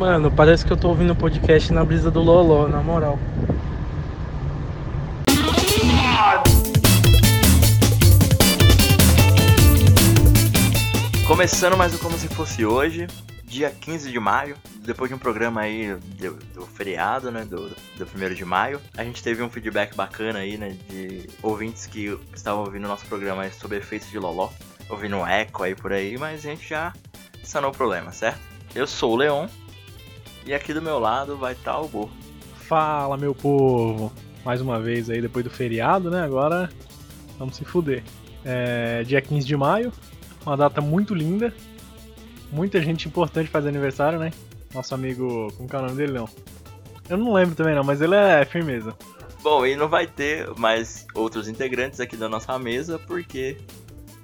Mano, parece que eu tô ouvindo podcast na brisa do Loló, na moral. Começando mais um Como Se Fosse Hoje, dia 15 de maio, depois de um programa aí do, do feriado, né, do, do primeiro de maio, a gente teve um feedback bacana aí, né, de ouvintes que estavam ouvindo o nosso programa sobre efeitos de loló, ouvindo um eco aí por aí, mas a gente já sanou o problema, certo? Eu sou o Leon, e aqui do meu lado vai estar o Bo. Fala, meu povo! Mais uma vez aí, depois do feriado, né, agora vamos se fuder. É, dia 15 de maio, uma data muito linda. Muita gente importante faz aniversário, né? Nosso amigo. Como que é o nome dele, não? Eu não lembro também, não, mas ele é firmeza. Bom, e não vai ter mais outros integrantes aqui da nossa mesa, porque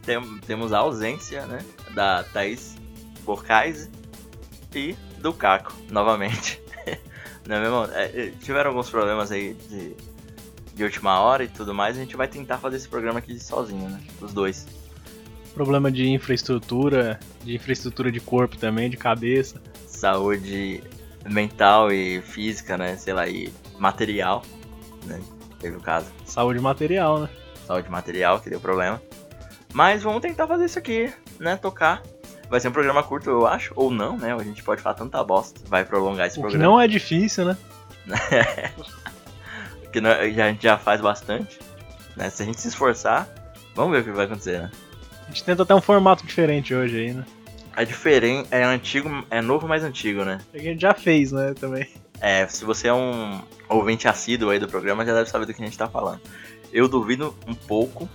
tem, temos a ausência, né? Da Thaís Borcais e do Caco, novamente. não é mesmo? É, tiveram alguns problemas aí de, de última hora e tudo mais, a gente vai tentar fazer esse programa aqui sozinho, né? Os dois problema de infraestrutura, de infraestrutura de corpo também, de cabeça. Saúde mental e física, né? Sei lá, e material, né? Teve o caso. Saúde material, né? Saúde material, que deu problema. Mas vamos tentar fazer isso aqui, né? Tocar. Vai ser um programa curto, eu acho, ou não, né? A gente pode falar tanta bosta. Vai prolongar esse o programa. Que não é difícil, né? que não, a gente já faz bastante. Né? Se a gente se esforçar, vamos ver o que vai acontecer, né? A gente tenta até um formato diferente hoje aí, né? É diferente, é antigo, é novo, mais antigo, né? É que a gente já fez, né, também. É, se você é um ouvinte assíduo aí do programa, já deve saber do que a gente tá falando. Eu duvido um pouco,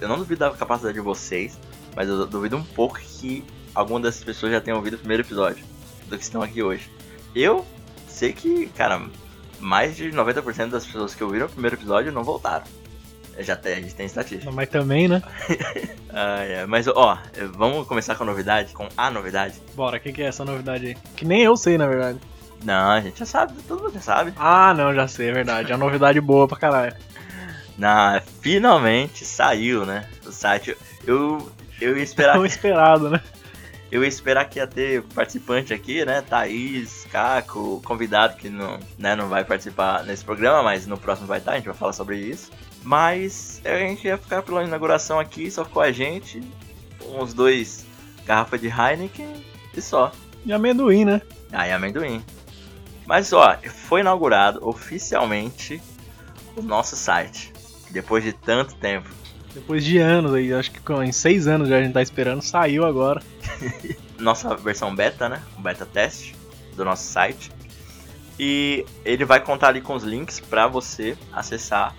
eu não duvido da capacidade de vocês, mas eu duvido um pouco que alguma dessas pessoas já tenham ouvido o primeiro episódio do que estão aqui hoje. Eu sei que, cara, mais de 90% das pessoas que ouviram o primeiro episódio não voltaram. Já tem, a gente tem estatística. Mas também, né? ah, é. Mas, ó, vamos começar com a novidade, com a novidade. Bora, o que, que é essa novidade aí? Que nem eu sei, na verdade. Não, a gente já sabe, todo mundo já sabe. Ah, não, já sei, é verdade. É uma novidade boa pra caralho. Não, finalmente saiu, né? O site. Eu, eu ia esperar. Tão esperado, né? Eu ia esperar que ia ter participante aqui, né? Thaís, Caco, convidado que não, né, não vai participar nesse programa, mas no próximo vai estar, a gente vai falar sobre isso. Mas a gente ia ficar pela inauguração aqui, só ficou a gente, uns dois garrafas de Heineken e só. E amendoim, né? Ah, e amendoim. Mas ó, foi inaugurado oficialmente o nosso site. Depois de tanto tempo. Depois de anos aí, acho que em seis anos já a gente tá esperando, saiu agora. Nossa versão beta, né? Beta teste do nosso site. E ele vai contar ali com os links para você acessar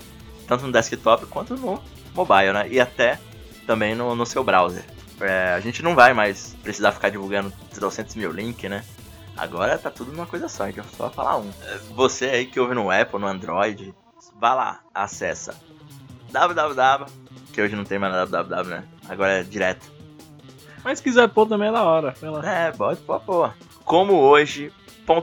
tanto no desktop quanto no mobile, né? E até também no, no seu browser. É, a gente não vai mais precisar ficar divulgando 300 mil links, né? Agora tá tudo numa coisa só, então só falar um. Você aí que ouve no Apple, no Android, vá lá, acessa www, que hoje não tem mais www, né? Agora é direto. Mas se quiser pôr também é da hora. É, pode pôr, pô. Como hoje.com.br.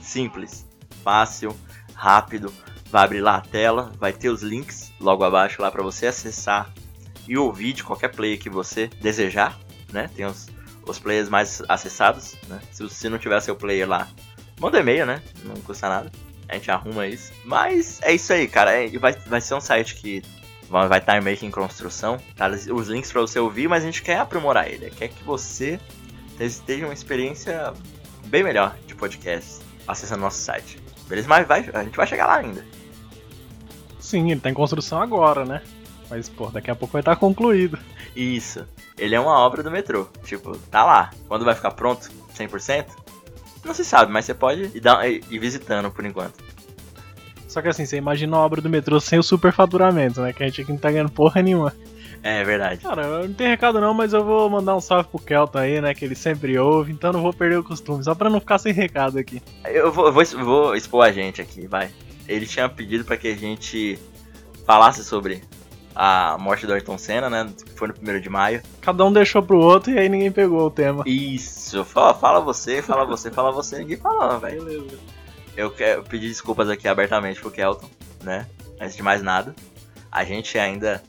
Simples, fácil, rápido vai abrir lá a tela, vai ter os links logo abaixo lá para você acessar e ouvir de qualquer player que você desejar, né? Tem os, os players mais acessados, né? Se você não tiver seu player lá, manda e-mail, né? Não custa nada. A gente arruma isso. Mas é isso aí, cara. É, vai, vai ser um site que vai, estar meio que em construção. Tá? Os links para você ouvir, mas a gente quer aprimorar ele. Quer que você esteja uma experiência bem melhor de podcast acessando nosso site. Beleza? Mas vai, a gente vai chegar lá ainda. Sim, ele tá em construção agora, né? Mas, pô, daqui a pouco vai estar concluído. Isso. Ele é uma obra do metrô. Tipo, tá lá. Quando vai ficar pronto, 100%? Não se sabe, mas você pode ir, dar, ir visitando por enquanto. Só que assim, você imagina a obra do metrô sem o superfaturamento, né? Que a gente aqui não tá ganhando porra nenhuma. É, é verdade. Cara, não tem recado não, mas eu vou mandar um salve pro Kelton aí, né? Que ele sempre ouve, então não vou perder o costume, só pra não ficar sem recado aqui. Eu vou, vou, vou expor a gente aqui, vai ele tinha pedido para que a gente falasse sobre a morte do Ayrton Senna, né? Que foi no primeiro de maio. Cada um deixou pro outro e aí ninguém pegou o tema. Isso, fala, fala você, fala você, fala você, ninguém falou, velho. Beleza. Eu quero pedir desculpas aqui abertamente pro Kelton, né? Antes de mais nada. A gente ainda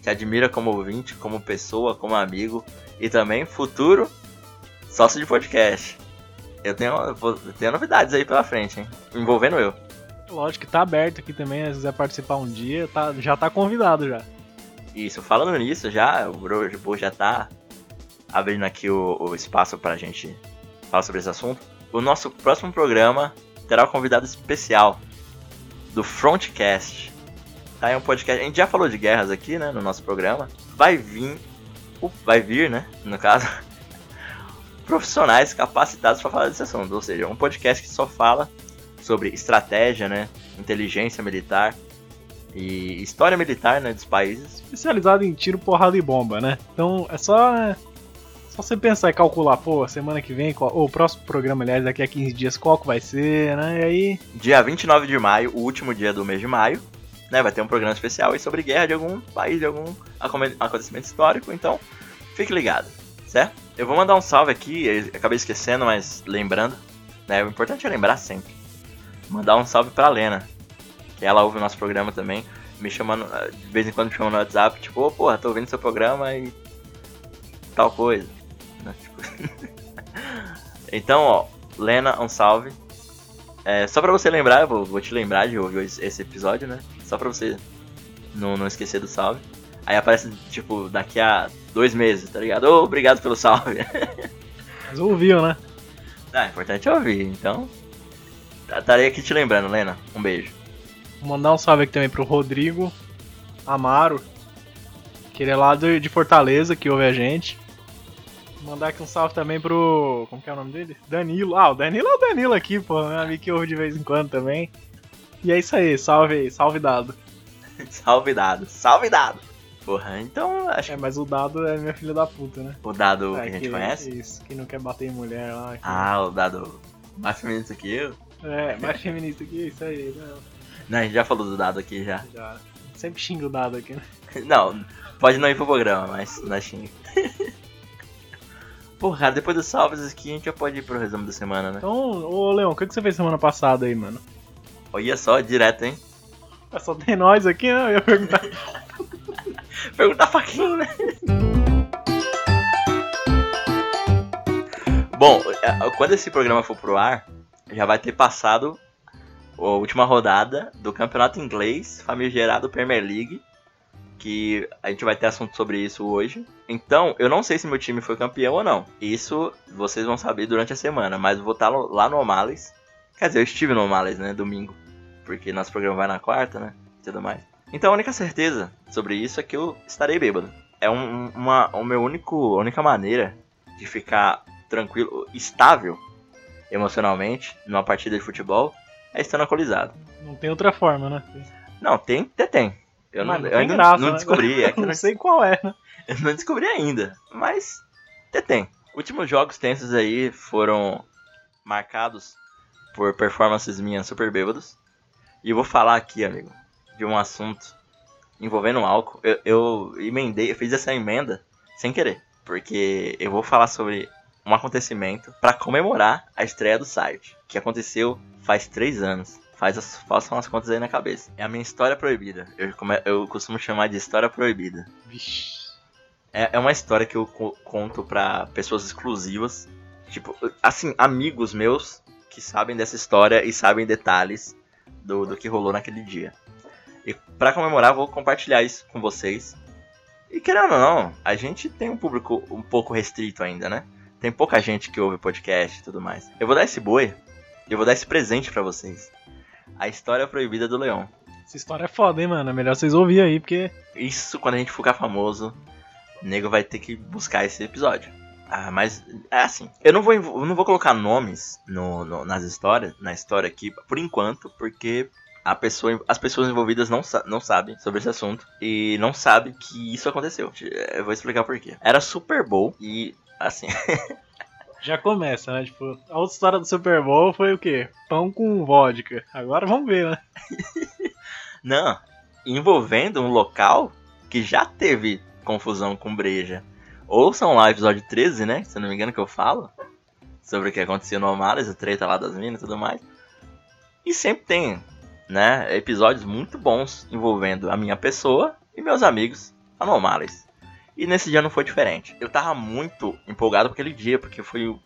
te admira como ouvinte, como pessoa, como amigo e também futuro sócio de podcast. Eu tenho, eu tenho novidades aí pela frente, hein? Envolvendo eu. Lógico que tá aberto aqui também, se quiser participar um dia, tá, já tá convidado já. Isso, falando nisso, já, o Bro já tá abrindo aqui o, o espaço pra gente falar sobre esse assunto. O nosso próximo programa terá um convidado especial do Frontcast. Tá, é um podcast. A gente já falou de guerras aqui, né, no nosso programa. Vai vir, vai vir, né, no caso, profissionais capacitados para falar desse assunto. Ou seja, um podcast que só fala sobre estratégia, né, inteligência militar e história militar, né, dos países. Especializado em tiro, porrada e bomba, né? Então é só só você pensar e calcular, pô, semana que vem, qual, ou o próximo programa, aliás, daqui a 15 dias, qual que vai ser, né? E aí. Dia 29 de maio, o último dia do mês de maio, né? Vai ter um programa especial aí sobre guerra de algum país, de algum acontecimento histórico, então fique ligado, certo? Eu vou mandar um salve aqui, acabei esquecendo, mas lembrando, né? O importante é lembrar sempre. Mandar um salve pra Lena, que ela ouve o nosso programa também, me chamando, de vez em quando me chamando no WhatsApp, tipo, ô oh, porra, tô ouvindo seu programa e tal coisa. Então, ó, Lena, um salve. É, só pra você lembrar, eu vou, vou, te lembrar de ouvir esse episódio, né? Só pra você não, não esquecer do salve. Aí aparece, tipo, daqui a dois meses, tá ligado? Oh, obrigado pelo salve. Mas ouviu, né? Ah, é importante ouvir, então. Estarei aqui te lembrando, Lena. Um beijo. Vou mandar um salve aqui também pro Rodrigo Amaro, que ele é lá de Fortaleza, que ouve a gente. Mandar aqui um salve também pro. Como que é o nome dele? Danilo. Ah, o Danilo é o Danilo aqui, pô. Meu amigo que ouve de vez em quando também. E é isso aí, salve aí, salve dado. salve dado, salve dado. Porra, então acho É, mas o dado é minha filha da puta, né? O dado é, que a gente que, conhece? Isso, que não quer bater em mulher lá. Que... Ah, o dado mais feminista que eu? É, mais feminista que isso aí, não. Não, a gente já falou do dado aqui já. Já. Sempre xinga o dado aqui, né? Não, pode não ir pro programa, mas não é xinga. Porra, cara, depois dos salves aqui a gente já pode ir pro resumo da semana, né? Então, ô Leão, o que, que você fez semana passada aí, mano? Olha só, direto, hein? É só tem nós aqui, né? Eu ia perguntar. perguntar faquinho, né? Bom, é, quando esse programa for pro ar, já vai ter passado a última rodada do campeonato inglês, famigerado Premier League, que a gente vai ter assunto sobre isso hoje. Então, eu não sei se meu time foi campeão ou não. Isso vocês vão saber durante a semana, mas vou estar lá no Omales. Quer dizer, eu estive no Omales, né, domingo, porque nosso programa vai na quarta, né, e tudo mais. Então, a única certeza sobre isso é que eu estarei bêbado. É um, uma, o meu único, a única maneira de ficar tranquilo, estável emocionalmente numa partida de futebol é estando alcoolizado. Não tem outra forma, né? Não, tem, até tem. Eu, não, eu ainda graça, não, né? descobri. É que não sei qual é, né? Eu não descobri ainda, mas até tem. Últimos jogos tensos aí foram marcados por performances minhas super bêbados. E eu vou falar aqui, amigo, de um assunto envolvendo álcool. Eu, eu emendei, eu fiz essa emenda sem querer. Porque eu vou falar sobre um acontecimento para comemorar a estreia do site, que aconteceu faz três anos. Faz as, façam as contas aí na cabeça. É a minha história proibida. Eu, eu costumo chamar de história proibida. Vixe. É, é uma história que eu conto para pessoas exclusivas. Tipo, assim, amigos meus que sabem dessa história e sabem detalhes do, do que rolou naquele dia. E para comemorar, vou compartilhar isso com vocês. E querendo ou não, a gente tem um público um pouco restrito ainda, né? Tem pouca gente que ouve podcast e tudo mais. Eu vou dar esse boi, eu vou dar esse presente para vocês. A História Proibida do Leão. Essa história é foda, hein, mano? É melhor vocês ouvirem aí, porque. Isso, quando a gente ficar famoso, o nego vai ter que buscar esse episódio. Ah, mas é assim. Eu não vou, eu não vou colocar nomes no, no, nas histórias, na história aqui, por enquanto, porque a pessoa, as pessoas envolvidas não, não sabem sobre esse assunto e não sabem que isso aconteceu. Eu vou explicar por quê. Era Super Bowl e, assim. Já começa, né? Tipo, a outra história do Super Bowl foi o quê? Pão com vodka. Agora vamos ver, né? Não, envolvendo um local que já teve confusão com breja. Ouçam lá o episódio 13, né? Se não me engano que eu falo. Sobre o que aconteceu no Amares, a treta lá das minas e tudo mais. E sempre tem, né? Episódios muito bons envolvendo a minha pessoa e meus amigos anomales. E nesse dia não foi diferente. Eu tava muito empolgado aquele dia, porque foi o,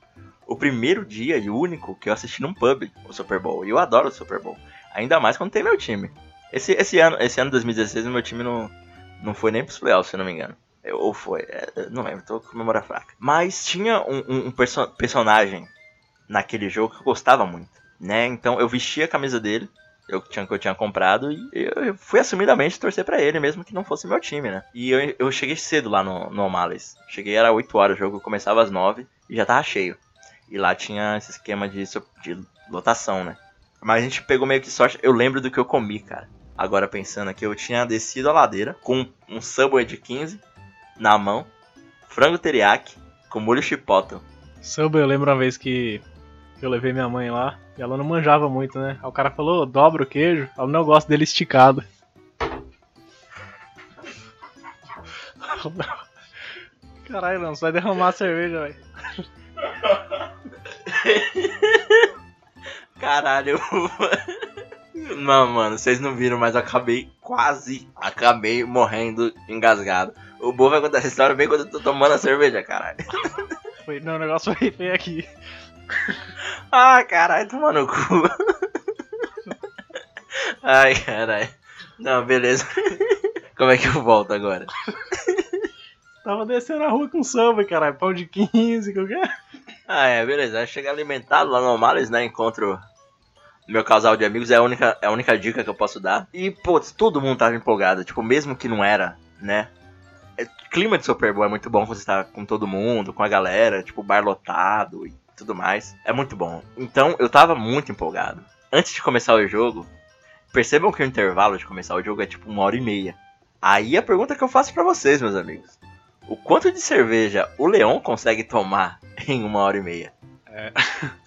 o primeiro dia e único que eu assisti num pub o Super Bowl. E eu adoro o Super Bowl. Ainda mais quando tem meu time. Esse, esse ano, esse ano 2016, o meu time não, não foi nem pros playoffs, se eu não me engano. Ou foi, é, não lembro, tô com memória fraca. Mas tinha um, um, um perso personagem naquele jogo que eu gostava muito, né? Então eu vestia a camisa dele, eu tinha, que eu tinha comprado, e eu fui assumidamente torcer para ele, mesmo que não fosse meu time, né? E eu, eu cheguei cedo lá no, no O'Malley's. Cheguei, era 8 horas o jogo, começava às 9 e já tava cheio. E lá tinha esse esquema de, de lotação, né? Mas a gente pegou meio que sorte. Eu lembro do que eu comi, cara. Agora pensando aqui, eu tinha descido a ladeira com um Subway de 15 na mão, frango teriyaki com molho chipotle. Subway, eu lembro uma vez que eu levei minha mãe lá e ela não manjava muito, né? Aí o cara falou, dobra o queijo, ela não gosta dele esticado. Caralho, não, você vai derramar a cerveja, velho. Caralho. Não, mano, vocês não viram, mas eu acabei quase, acabei morrendo engasgado. O Bo vai contar essa história bem quando eu tô tomando a cerveja, caralho. Foi, não, o negócio foi feio aqui. Ah, caralho, toma no cu. Ai, caralho. Não, beleza. Como é que eu volto agora? Tava descendo a rua com samba, caralho. Pão de 15, qualquer. Ah, é, beleza. Aí chega alimentado lá no Males, né? Encontro meu casal de amigos, é a única, é a única dica que eu posso dar. E, putz, todo mundo tava empolgado. Tipo, mesmo que não era, né? É, clima de Super Bowl é muito bom quando você tá com todo mundo, com a galera, tipo, bar lotado e tudo mais. É muito bom. Então, eu tava muito empolgado. Antes de começar o jogo, percebam que o intervalo de começar o jogo é tipo uma hora e meia. Aí a pergunta que eu faço para vocês, meus amigos. O quanto de cerveja o Leon consegue tomar em uma hora e meia? É.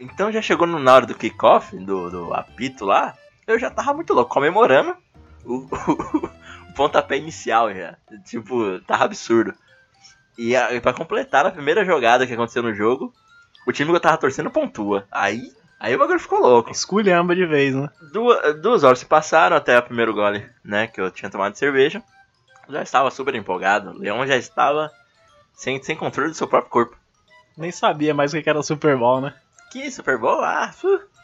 Então já chegou na hora do kickoff, do, do apito lá, eu já tava muito louco, comemorando o, o, o pontapé inicial já. Tipo, tava absurdo. E, e pra completar a primeira jogada que aconteceu no jogo, o time que eu tava torcendo pontua. Aí, aí o bagulho ficou louco. Esculhamba de vez, né? Duas, duas horas se passaram até o primeiro gole, né? Que eu tinha tomado de cerveja. Já estava super empolgado. O Leão já estava sem, sem controle do seu próprio corpo. Nem sabia mais o que era o Super Bowl, né? Que Super Bowl? Ah,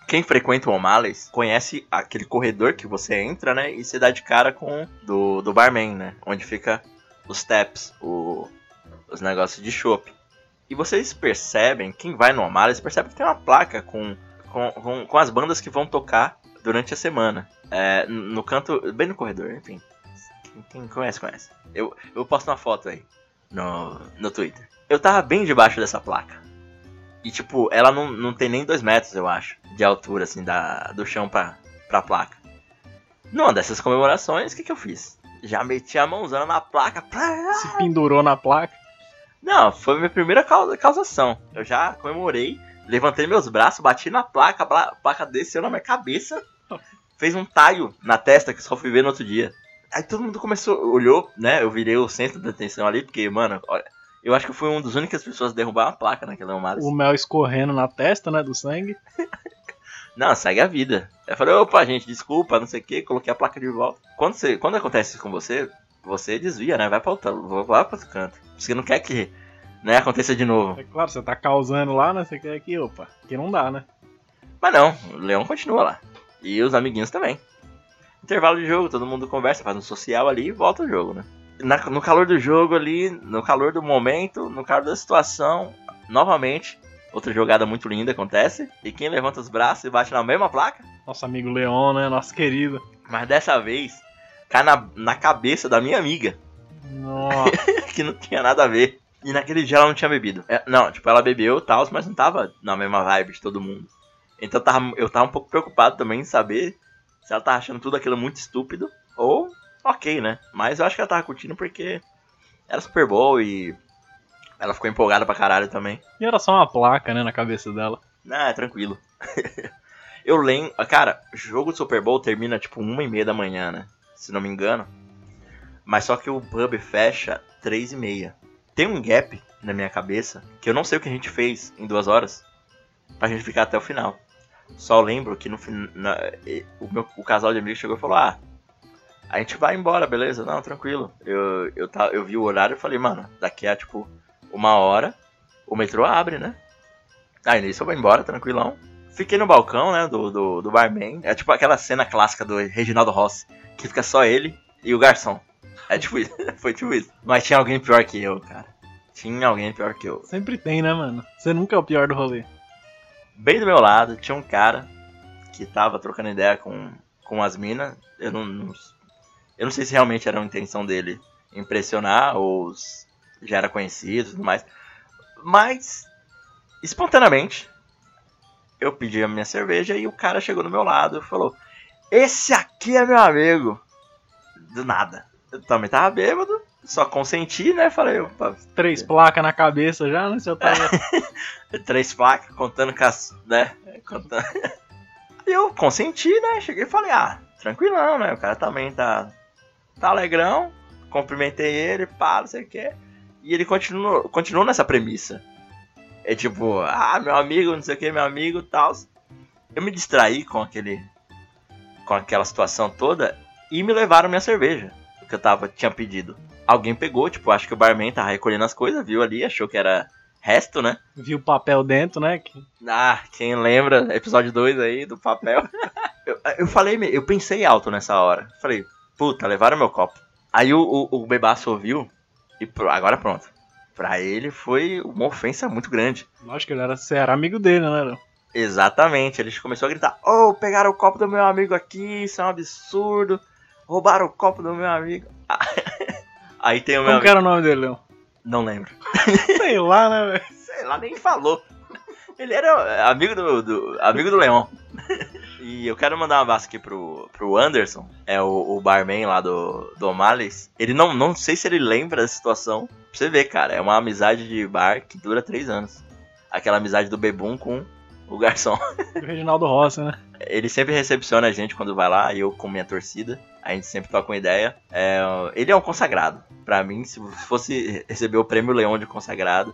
quem frequenta o O'Malley's conhece aquele corredor que você entra, né? E você dá de cara com do, do barman, né? Onde fica os taps, o, os negócios de chopp. E vocês percebem, quem vai no O'Malley's percebe que tem uma placa com, com, com, com, as bandas que vão tocar durante a semana. É, no canto, bem no corredor, enfim. Quem conhece, conhece. Eu, eu posto uma foto aí no, no Twitter. Eu tava bem debaixo dessa placa. E, tipo, ela não, não tem nem dois metros, eu acho, de altura, assim, da, do chão pra, pra placa. Numa dessas comemorações, o que, que eu fiz? Já meti a mãozona na placa. Se pendurou na placa? Não, foi minha primeira causação. Eu já comemorei, levantei meus braços, bati na placa, a placa desceu na minha cabeça, fez um taio na testa que só fui ver no outro dia. Aí todo mundo começou, olhou, né? Eu virei o centro da atenção ali, porque, mano, olha, eu acho que eu fui uma das únicas pessoas a derrubar uma placa naquele Elmares. O mel escorrendo na testa, né, do sangue. não, segue a vida. Eu falei, opa, gente, desculpa, não sei o que, coloquei a placa de volta. Quando, você, quando acontece isso com você, você desvia, né? Vai pra outro, vai pra outro canto. Você não quer que né, aconteça de novo. É claro, você tá causando lá, né? Você quer que, opa, que não dá, né? Mas não, o Leão continua lá. E os amiguinhos também. Intervalo de jogo, todo mundo conversa, faz um social ali e volta o jogo, né? na, no calor do jogo ali, no calor do momento, no calor da situação, novamente, outra jogada muito linda acontece. E quem levanta os braços e bate na mesma placa? Nosso amigo Leon, né? Nosso querido. Mas dessa vez, cai na, na cabeça da minha amiga. Nossa. que não tinha nada a ver. E naquele dia ela não tinha bebido. É, não, tipo, ela bebeu e tal, mas não tava na mesma vibe de todo mundo. Então eu tava, eu tava um pouco preocupado também em saber se ela tava achando tudo aquilo muito estúpido ou ok, né? Mas eu acho que ela tava curtindo porque era Super Bowl e ela ficou empolgada pra caralho também. E era só uma placa, né, na cabeça dela. Ah, é tranquilo. eu lembro. Cara, o jogo do Super Bowl termina tipo uma e meia da manhã, né? Se não me engano. Mas só que o pub fecha três e meia. Tem um gap na minha cabeça que eu não sei o que a gente fez em duas horas pra gente ficar até o final. Só lembro que no final. O, o casal de amigos chegou e falou: Ah, a gente vai embora, beleza? Não, tranquilo. Eu, eu, tá, eu vi o horário e falei, mano, daqui a tipo uma hora o metrô abre, né? Aí nisso eu vou embora, tranquilão. Fiquei no balcão, né, do, do, do barman. É tipo aquela cena clássica do Reginaldo Rossi, que fica só ele e o garçom. É tipo isso, foi tipo isso. Mas tinha alguém pior que eu, cara. Tinha alguém pior que eu. Sempre tem, né, mano? Você nunca é o pior do rolê. Bem do meu lado tinha um cara que tava trocando ideia com, com as minas. Eu não, não, eu não sei se realmente era a intenção dele impressionar ou já era conhecido e tudo mais. Mas, espontaneamente, eu pedi a minha cerveja e o cara chegou do meu lado e falou: Esse aqui é meu amigo. Do nada. Eu também tava bêbado, só consenti, né? Falei, opa. Três placas na cabeça já, né? Seu tava... Três placas, contando com as. né? Contando. E eu consenti, né? Cheguei e falei, ah, tranquilão, né? O cara também tá. tá alegrão. Cumprimentei ele, pá, não sei o que. E ele continuou, continuou nessa premissa. É tipo, ah, meu amigo, não sei o que, meu amigo tal. Eu me distraí com aquele. com aquela situação toda e me levaram minha cerveja. Que eu tava, tinha pedido. Alguém pegou, tipo, acho que o barman tava recolhendo as coisas, viu ali, achou que era resto, né? Viu o papel dentro, né? Ah, quem lembra, episódio 2 aí do papel. eu, eu falei, eu pensei alto nessa hora. Falei, puta, levaram meu copo. Aí o, o, o bebaço ouviu e agora pronto. Pra ele foi uma ofensa muito grande. Lógico que ele era, era amigo dele, né? Exatamente, ele começou a gritar: Oh, pegaram o copo do meu amigo aqui, isso é um absurdo. Roubaram o copo do meu amigo. Aí tem o meu. Como que era o nome dele, Leão? Não lembro. Sei lá, né, velho? Sei lá, nem falou. Ele era amigo do, do amigo do Leão. E eu quero mandar um abraço aqui pro, pro Anderson, é o, o barman lá do, do O'Malley's. Ele não, não sei se ele lembra da situação. Pra você ver, cara, é uma amizade de bar que dura três anos. Aquela amizade do Bebum com o garçom. O Reginaldo Rossi, né? Ele sempre recepciona a gente quando vai lá, eu com minha torcida. A gente sempre toca uma ideia. É, ele é um consagrado. Pra mim, se fosse receber o prêmio Leão de consagrado,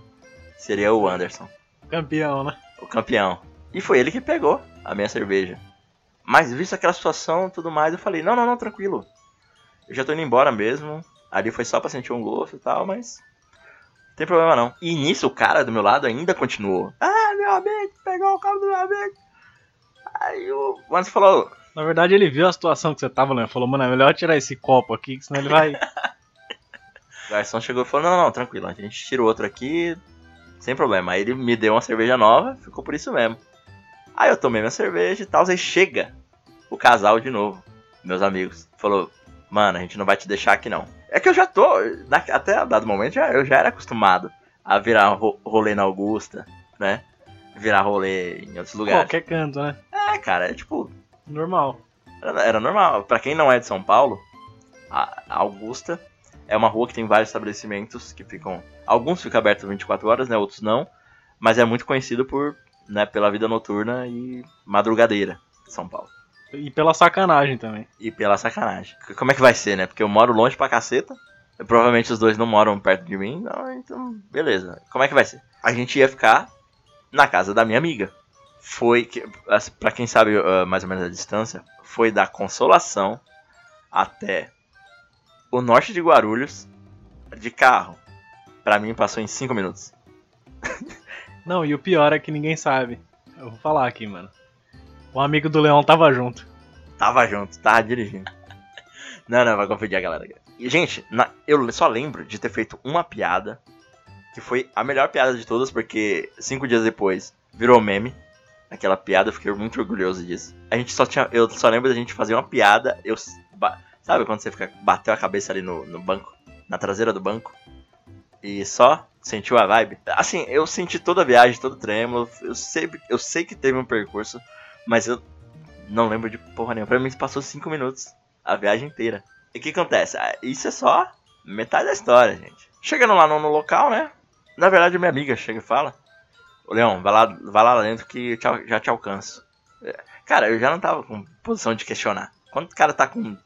seria o Anderson. Campeão, né? O campeão. E foi ele que pegou a minha cerveja. Mas visto aquela situação e tudo mais, eu falei, não, não, não, tranquilo. Eu já tô indo embora mesmo. Ali foi só pra sentir um gosto e tal, mas. Tem problema não. E nisso o cara do meu lado ainda continuou. Ah, meu amigo, pegou o carro do meu amigo. Aí o Anderson falou. Na verdade ele viu a situação que você tava, né? Falou, mano, é melhor tirar esse copo aqui, que senão ele vai. o garçom chegou e falou, não, não, não, tranquilo, a gente tira o outro aqui, sem problema. Aí ele me deu uma cerveja nova, ficou por isso mesmo. Aí eu tomei minha cerveja e tal, aí chega o casal de novo, meus amigos. Falou, mano, a gente não vai te deixar aqui não. É que eu já tô, até dado momento, já, eu já era acostumado a virar rolê na Augusta, né? Virar rolê em outros lugares. Qualquer canto, né? É, cara, é tipo. Normal. Era, era normal. Pra quem não é de São Paulo, a Augusta é uma rua que tem vários estabelecimentos que ficam. Alguns ficam abertos 24 horas, né? Outros não. Mas é muito conhecido por né, pela vida noturna e madrugadeira de São Paulo. E pela sacanagem também. E pela sacanagem. Como é que vai ser, né? Porque eu moro longe pra caceta. Provavelmente os dois não moram perto de mim. Não, então, beleza. Como é que vai ser? A gente ia ficar na casa da minha amiga. Foi, que, assim, pra quem sabe uh, mais ou menos a distância, foi da Consolação até o norte de Guarulhos de carro. Pra mim passou em 5 minutos. Não, e o pior é que ninguém sabe. Eu vou falar aqui, mano. O amigo do Leão tava junto. Tava junto, tava dirigindo. não, não, vai confundir a galera. E, gente, na, eu só lembro de ter feito uma piada. Que foi a melhor piada de todas, porque cinco dias depois virou meme. Aquela piada, eu fiquei muito orgulhoso disso. A gente só tinha. Eu só lembro da gente fazer uma piada. Eu. Sabe quando você fica, bateu a cabeça ali no, no banco? Na traseira do banco? E só Sentiu a vibe? Assim, eu senti toda a viagem, todo o trêmulo. Eu sei, eu sei que teve um percurso, mas eu não lembro de porra nenhuma. Pra mim passou 5 minutos a viagem inteira. E o que acontece? Ah, isso é só metade da história, gente. Chegando lá no, no local, né? Na verdade, minha amiga chega e fala: Ô Leão, vai lá, vai lá dentro que te, já te alcanço. É, cara, eu já não tava com posição de questionar. Quando o cara tá com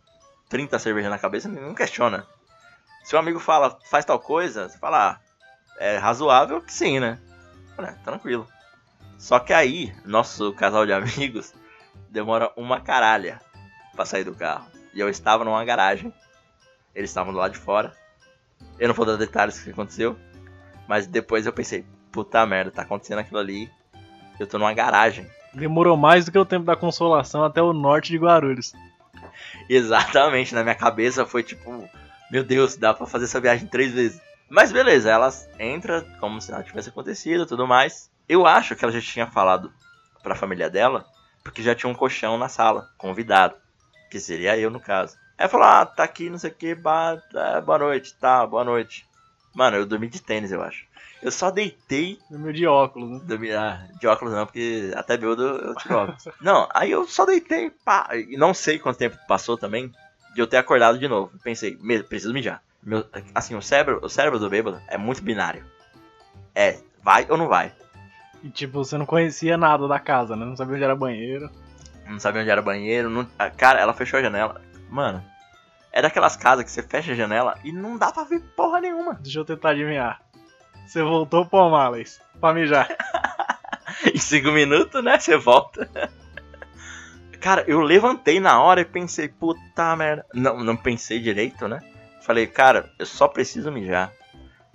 30 cervejas na cabeça, não questiona. Se um amigo fala, faz tal coisa, você fala, ah, é razoável que sim, né? É, tranquilo. Só que aí, nosso casal de amigos demora uma caralha pra sair do carro. E eu estava numa garagem. Eles estavam do lado de fora. Eu não vou dar detalhes do que aconteceu. Mas depois eu pensei, puta merda, tá acontecendo aquilo ali. Eu tô numa garagem. Demorou mais do que o tempo da consolação até o norte de Guarulhos. Exatamente, na minha cabeça foi tipo, meu Deus, dá pra fazer essa viagem três vezes. Mas beleza, ela entra como se nada tivesse acontecido tudo mais. Eu acho que ela já tinha falado pra família dela, porque já tinha um colchão na sala, convidado. Que seria eu no caso. Aí falou, ah, tá aqui, não sei o que, boa noite, tá, boa noite. Mano, eu dormi de tênis, eu acho. Eu só deitei. Dormiu de óculos, né? Dormi, ah, de óculos não, porque até bêbado eu tiro óculos. não, aí eu só deitei, pá. E não sei quanto tempo passou também de eu ter acordado de novo. Pensei, preciso mijar. Meu, assim, o cérebro, o cérebro do bêbado é muito binário. É, vai ou não vai. E tipo, você não conhecia nada da casa, né? Não sabia onde era banheiro. Não sabia onde era banheiro. Não... Cara, ela fechou a janela. Mano, é daquelas casas que você fecha a janela e não dá pra ver porra nenhuma. Deixa eu tentar adivinhar. Você voltou pro Males pra mijar. em cinco minutos, né? Você volta. Cara, eu levantei na hora e pensei, puta merda. Não, não pensei direito, né? Falei, cara, eu só preciso mijar.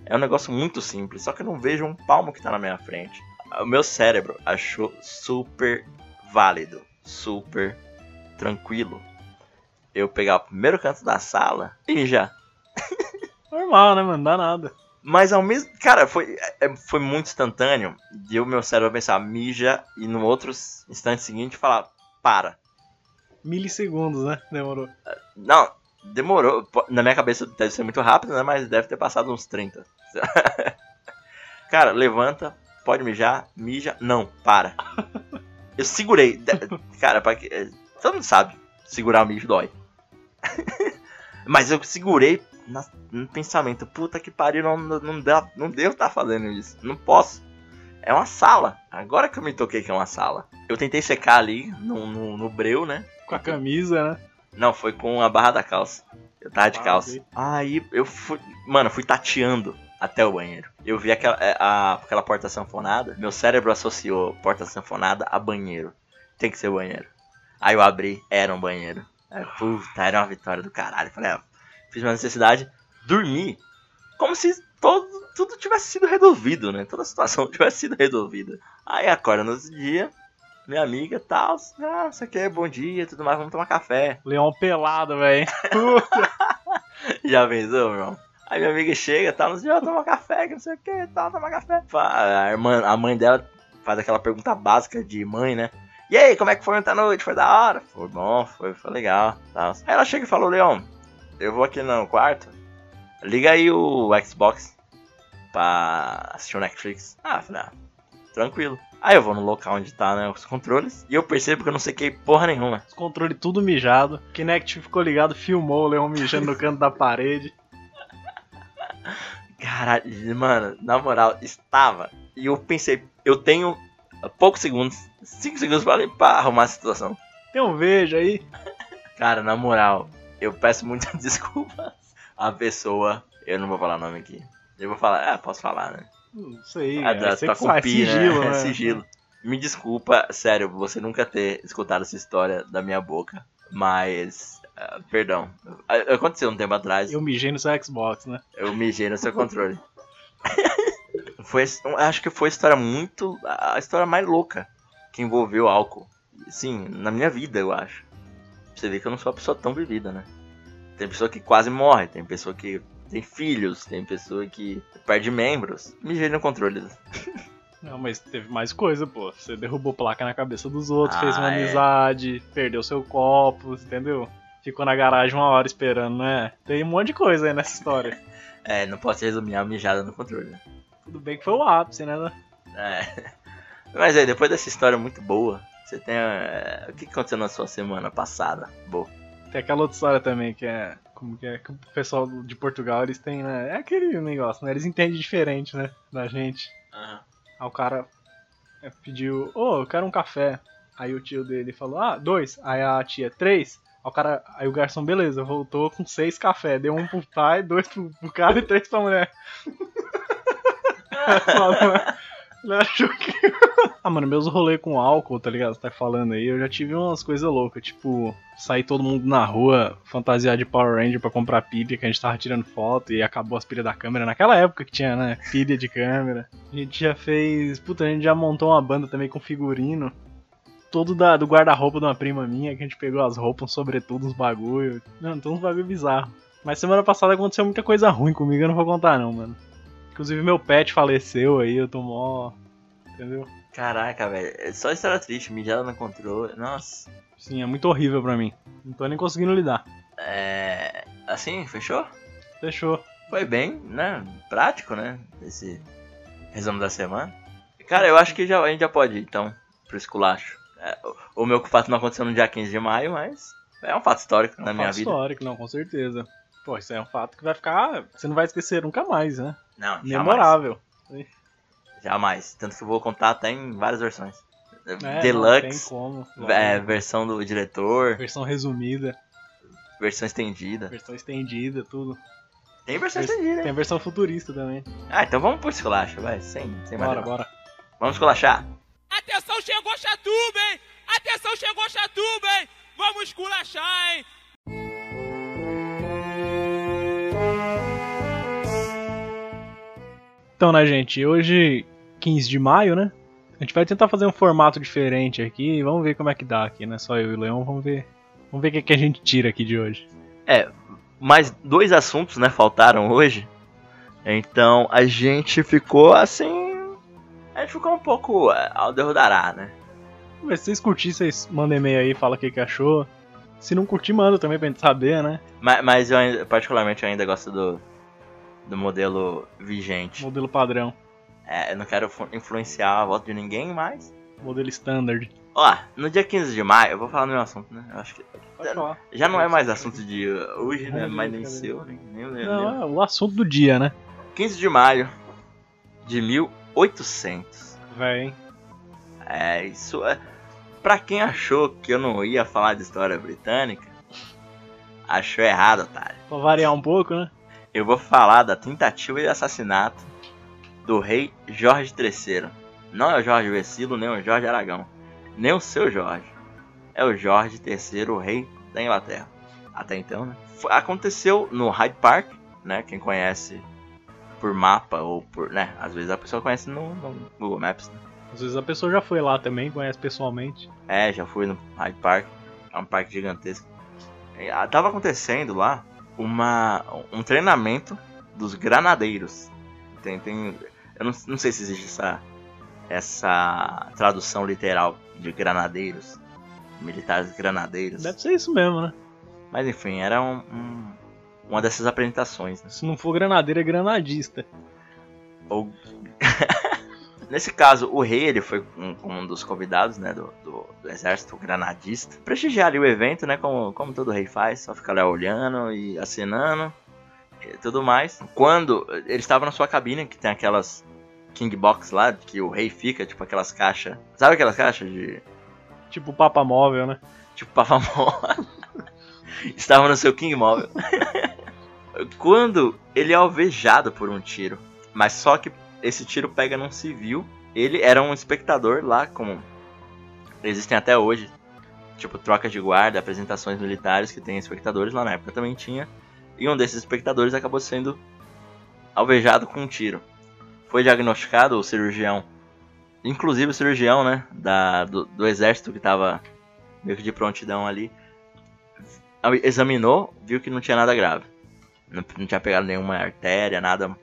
É um negócio muito simples, só que eu não vejo um palmo que tá na minha frente. O meu cérebro achou super válido, super tranquilo. Eu pegar o primeiro canto da sala e já. Normal, né, mano? Dá nada. Mas ao mesmo. Cara, foi, é, foi muito instantâneo. E o meu cérebro pensar, mija, e no outro instante seguinte falar, para. Milissegundos, né? Demorou. Não, demorou. Na minha cabeça deve ser muito rápido, né? Mas deve ter passado uns 30. Cara, levanta, pode mijar, mija. Não, para. Eu segurei. Cara, pra que. É, todo mundo sabe. Segurar o mijo dói. Mas eu segurei na, no pensamento. Puta que pariu, não, não, deu, não devo estar tá fazendo isso. Não posso. É uma sala. Agora que eu me toquei que é uma sala. Eu tentei secar ali no, no, no breu, né? Com a camisa, né? Não, foi com a barra da calça. Eu tava de ah, calça. Aí eu fui. Mano, fui tateando até o banheiro. Eu vi aquela, é, a, aquela porta sanfonada. Meu cérebro associou porta sanfonada a banheiro. Tem que ser banheiro. Aí eu abri, era um banheiro. Aí, puta, era uma vitória do caralho. Falei, ah, fiz uma necessidade, dormi. Como se todo, tudo tivesse sido resolvido, né? Toda a situação tivesse sido resolvida. Aí acorda no outro dia, minha amiga tal, ah, você quer bom dia tudo mais, vamos tomar café. Leão pelado, velho. Já pensou, meu irmão? Aí minha amiga chega, tá, nos dias, tomar café, que não sei o que, tal, tomar café. A, irmã, a mãe dela faz aquela pergunta básica de mãe, né? E aí, como é que foi ontem à noite? Foi da hora? Foi bom, foi, foi legal. Tal. Aí ela chega e falou, Leão, eu vou aqui no quarto, liga aí o Xbox pra assistir o Netflix. Ah, falei, ah, tranquilo. Aí eu vou no local onde tá, né, os controles, e eu percebo que eu não sei que porra nenhuma. Os controles tudo mijado, Kinect ficou ligado, filmou o Leão mijando no canto da parede. Caralho, mano, na moral, estava. E eu pensei, eu tenho poucos segundos, 5 segundos pra limpar, arrumar a situação. Tem um vejo aí. Cara, na moral, eu peço muitas desculpas à pessoa. Eu não vou falar o nome aqui. Eu vou falar, ah, posso falar, né? Não sei, ah, é, tá com pi, sigilo, né? né? sigilo. Me desculpa, sério, você nunca ter escutado essa história da minha boca. Mas Uh, perdão. Aconteceu um tempo atrás. Eu mijei no seu Xbox, né? Eu mijei no seu controle. foi, acho que foi a história muito. A história mais louca que envolveu álcool. Sim, na minha vida, eu acho. Você vê que eu não sou uma pessoa tão vivida, né? Tem pessoa que quase morre, tem pessoa que tem filhos, tem pessoa que perde membros. Mijei no controle. Não, mas teve mais coisa, pô. Você derrubou placa na cabeça dos outros, ah, fez uma é. amizade, perdeu seu copo, entendeu? Ficou na garagem uma hora esperando, né? Tem um monte de coisa aí nessa história. é, não posso resumir a mijada no controle. Tudo bem que foi o ápice, né? É. Mas aí, depois dessa história muito boa, você tem. É... O que aconteceu na sua semana passada? Boa. Tem aquela outra história também que é. Como que é? Que o pessoal de Portugal eles têm, né? É aquele negócio, né? Eles entendem diferente, né? Da gente. Uhum. Aí o cara é, pediu, ô, oh, eu quero um café. Aí o tio dele falou, ah, dois. Aí a tia, três. Aí o, cara, aí o garçom, beleza, voltou com seis cafés. Deu um pro pai, dois pro, pro cara e três pra mulher. Ele achou que. ah, mano, meus rolês com álcool, tá ligado? Você tá falando aí, eu já tive umas coisas loucas, tipo, sair todo mundo na rua, fantasiar de Power Ranger pra comprar pilha, que a gente tava tirando foto e acabou as pilhas da câmera. Naquela época que tinha, né? Pilha de câmera. A gente já fez. Puta, a gente já montou uma banda também com figurino. Todo da, do guarda-roupa de uma prima minha, que a gente pegou as roupas, sobretudo, uns bagulho. Não, tem uns bagulho bizarro. Mas semana passada aconteceu muita coisa ruim comigo, eu não vou contar não, mano. Inclusive meu pet faleceu aí, eu tô mó. Entendeu? Caraca, velho. É só história triste, mijada no controle. Nossa. Sim, é muito horrível pra mim. Não tô nem conseguindo lidar. É. Assim, fechou? Fechou. Foi bem, né? Prático, né? Esse resumo da semana. Cara, eu acho que já, a gente já pode ir, então, pro esculacho. O, meu fato não aconteceu no dia 15 de maio, mas é um fato histórico É um na minha fato vida. histórico, não, com certeza. Pô, isso é um fato que vai ficar. Você não vai esquecer nunca mais, né? Não, jamais. Memorável. Jamais. Tanto que eu vou contar até em várias versões. É, Não tem Deluxe, como. é, versão do diretor, Versão resumida, versão estendida. versão estendida, tudo. Tem versão Vers- estendida, Tem a versão futurista também. Ah, então vamos pro esculacho, vai. Sem, sem mais Bora, bora. Vamos esculachar. Atenção, chegou Chatuba, hein? Atenção, chegou Chatuba, hein? Vamos esculachar, hein? Então, né, gente, hoje, 15 de maio, né? A gente vai tentar fazer um formato diferente aqui. Vamos ver como é que dá aqui, né? Só eu e o Leão, vamos ver. Vamos ver o que, que a gente tira aqui de hoje. É, mais dois assuntos, né, faltaram hoje. Então a gente ficou assim. A gente ficou um pouco é, ao derrodará, né? Mas se vocês curtirem, vocês mandem e-mail aí, fala o que, que achou. Se não curtir, manda também pra gente saber, né? Mas, mas eu ainda, particularmente eu ainda gosto do, do modelo vigente. Modelo padrão. É, eu não quero influenciar a volta de ninguém, mas. Modelo standard. Ó, no dia 15 de maio, eu vou falar no meu assunto, né? Eu acho que. Pode falar. Já não é mais assunto de hoje, né? Mas nem seu, nem, nem, nem Não, é o assunto do dia, né? 15 de maio de 1800. Véi? É, isso é. Pra quem achou que eu não ia falar de história britânica, achou errado, otário. Pra variar um pouco, né? Eu vou falar da tentativa de assassinato do rei Jorge III. Não é o Jorge Vecilo, nem o Jorge Aragão. Nem o seu Jorge. É o Jorge III, o rei da Inglaterra. Até então, né? Aconteceu no Hyde Park, né? Quem conhece por mapa ou por. né? Às vezes a pessoa conhece no, no Google Maps, né? Às vezes a pessoa já foi lá também, conhece pessoalmente. É, já fui no Hyde Park. É um parque gigantesco. E, ah, Tava acontecendo lá uma, um treinamento dos granadeiros. Tem, tem, eu não, não sei se existe essa, essa tradução literal de granadeiros. Militares granadeiros. Deve ser isso mesmo, né? Mas enfim, era um, um- uma dessas apresentações. né? Se não for granadeiro, é granadista. Ou... Nesse caso, o rei ele foi um, um dos convidados né, do, do, do exército granadista. Prestigiar ali o evento, né? Como, como todo rei faz, só ficar lá olhando e acenando e tudo mais. Quando ele estava na sua cabine, que tem aquelas King Box lá, que o rei fica, tipo aquelas caixas. Sabe aquelas caixas de. Tipo Papa Móvel, né? Tipo Pavamon. Estava no seu King Móvel. Quando ele é alvejado por um tiro, mas só que esse tiro pega num civil. Ele era um espectador lá, como existem até hoje. Tipo, troca de guarda, apresentações militares que tem espectadores lá na época também tinha. E um desses espectadores acabou sendo alvejado com um tiro. Foi diagnosticado o cirurgião, inclusive o cirurgião, né, da, do, do exército que estava meio que de prontidão ali, examinou, viu que não tinha nada grave. Não, não tinha pegado nenhuma artéria, nada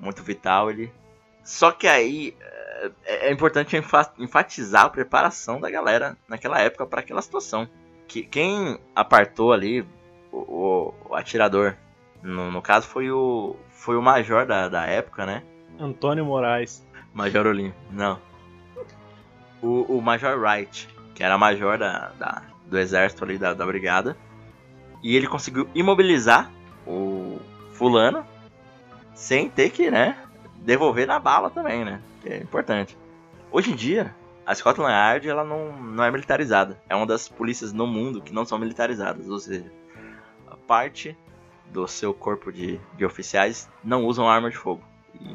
muito vital. Ele. Só que aí é, é importante enfa- enfatizar a preparação da galera naquela época para aquela situação. Que quem apartou ali o, o- o atirador, no, no caso foi o foi o major da, da época, né? Antônio Moraes. Major Olim, não. O, o Major Wright, que era major da, da- do exército ali da, da brigada. E ele conseguiu imobilizar o fulano sem ter que, né, devolver na bala também, né? Que é importante. Hoje em dia, a Scotland Yard ela não, não é militarizada. É uma das polícias no mundo que não são militarizadas. Ou seja, a parte do seu corpo de, de oficiais não usam arma de fogo.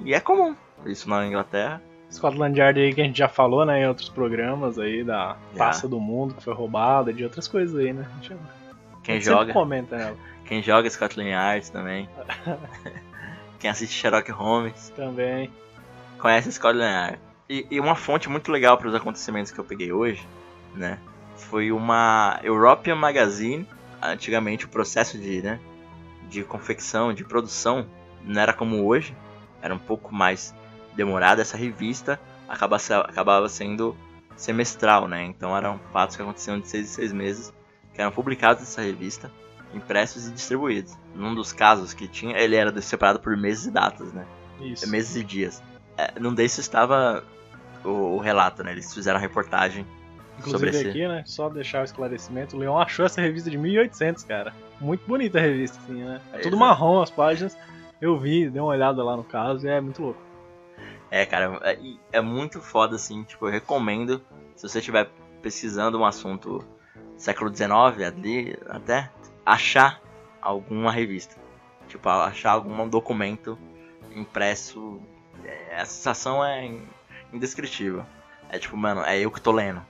E é comum isso na Inglaterra. Scotland Yard aí que a gente já falou, né, em outros programas aí, da taça do mundo que foi roubada, de outras coisas aí, né? A gente, Quem joga, comenta ela quem joga Scotland Yard também. quem assiste Sherlock Holmes também. conhece Scotland Yard. E, e uma fonte muito legal para os acontecimentos que eu peguei hoje, né? Foi uma European Magazine. Antigamente o processo de, né, de confecção, de produção, não era como hoje. Era um pouco mais demorada essa revista. Acaba, acabava sendo semestral, né? Então eram fatos que aconteciam de seis em seis meses, que eram publicados nessa revista, impressos e distribuídos. Num dos casos que tinha, ele era separado por meses e datas, né? Isso. meses e dias. É, num desses estava o, o relato, né? Eles fizeram a reportagem sobre Inclusive esse. aqui, né, só deixar o esclarecimento, o Leon achou essa revista de 1800, cara. Muito bonita a revista, assim, né? É tudo marrom as páginas. Eu vi, dei uma olhada lá no caso e é muito louco. É, cara, é, é muito foda, assim, tipo, eu recomendo, se você estiver pesquisando um assunto século XIX ali, até, achar alguma revista. Tipo, achar algum documento impresso. É, a sensação é in- indescritível. É tipo, mano, é eu que tô lendo,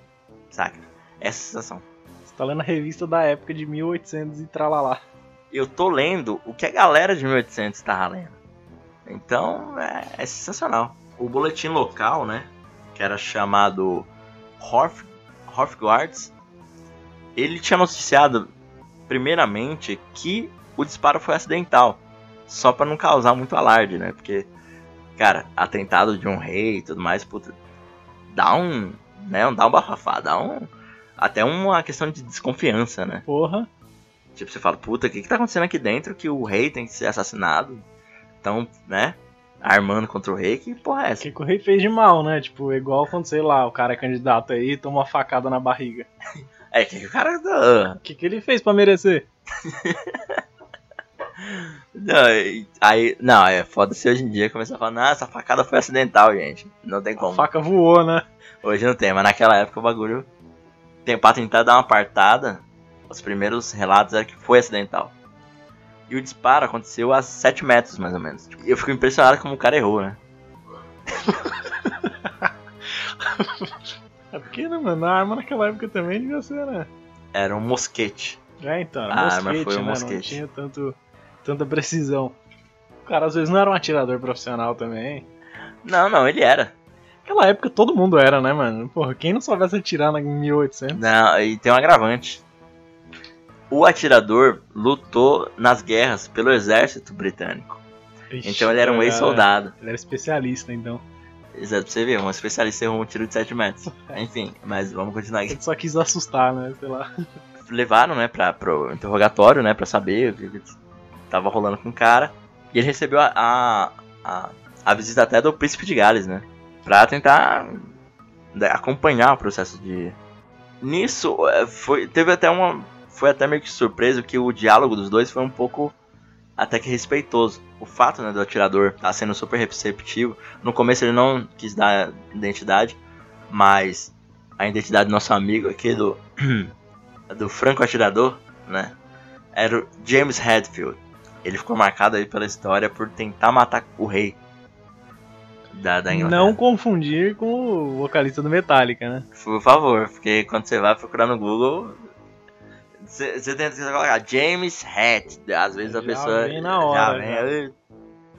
saca? Essa sensação. Você tá lendo a revista da época de 1800 e tralalá. eu tô lendo o que a galera de 1800 tava lendo. Então, é, é sensacional. O boletim local, né, que era chamado Horf, Horfguards, ele tinha noticiado, primeiramente, que o disparo foi acidental. Só pra não causar muito alarde, né, porque, cara, atentado de um rei e tudo mais, puta, dá um, né, dá um bafafá, dá um... Até uma questão de desconfiança, né? Porra. Tipo, você fala, puta, o que que tá acontecendo aqui dentro que o rei tem que ser assassinado? Então, né? Armando contra o rei, que porra é O essa? que, que o rei fez de mal, né? Tipo, igual quando, sei lá, o cara é candidato aí e toma uma facada na barriga. É que o cara. ah, O que, que ele fez pra merecer? Não, aí. Não, é foda se hoje em dia começar a falar, não, essa facada foi acidental, gente. Não tem A como. faca voou, né? Hoje não tem, mas naquela época o bagulho. Tem pra tentar dar uma apartada. Os primeiros relatos eram que foi acidental. E o disparo aconteceu a 7 metros, mais ou menos. E eu fico impressionado como o cara errou, né? É porque, né, mano? A arma naquela época também devia ser, né? Era um mosquete. É, então, era A arma mosquete, foi um né? Não mosquete. tinha tanto, tanta precisão. O cara às vezes não era um atirador profissional também. Não, não, ele era. Naquela época todo mundo era, né, mano? Porra, quem não soubesse atirar na 1800? Não, e tem um agravante. O atirador lutou nas guerras pelo exército britânico. Ixi, Então ele era um cara, ex-soldado. Ele era especialista, então. Exato, pra você ver, um especialista errou um tiro de 7 metros. Enfim, mas vamos continuar aqui. Ele só quis assustar, né? Sei lá. Levaram, né, pra, pro interrogatório, né, pra saber o que, tava rolando com o cara. E ele recebeu a, a, a, a visita até do príncipe de Gales, né? Pra tentar né, acompanhar o processo de. Nisso, eh, foi, teve até uma. Foi até meio que surpreso que o diálogo dos dois foi um pouco até que respeitoso. O fato né, do atirador estar sendo super receptivo. No começo ele não quis dar identidade, mas a identidade do nosso amigo aqui, do, do franco atirador, né? Era o James Hetfield. Ele ficou marcado aí pela história por tentar matar o rei da, da Inglaterra. Não confundir com o vocalista do Metallica, né? Por favor, porque quando você vai procurar no Google, você tenta colocar James Hat. Às vezes a Já pessoa vem na hora, já vem, já. "Ih,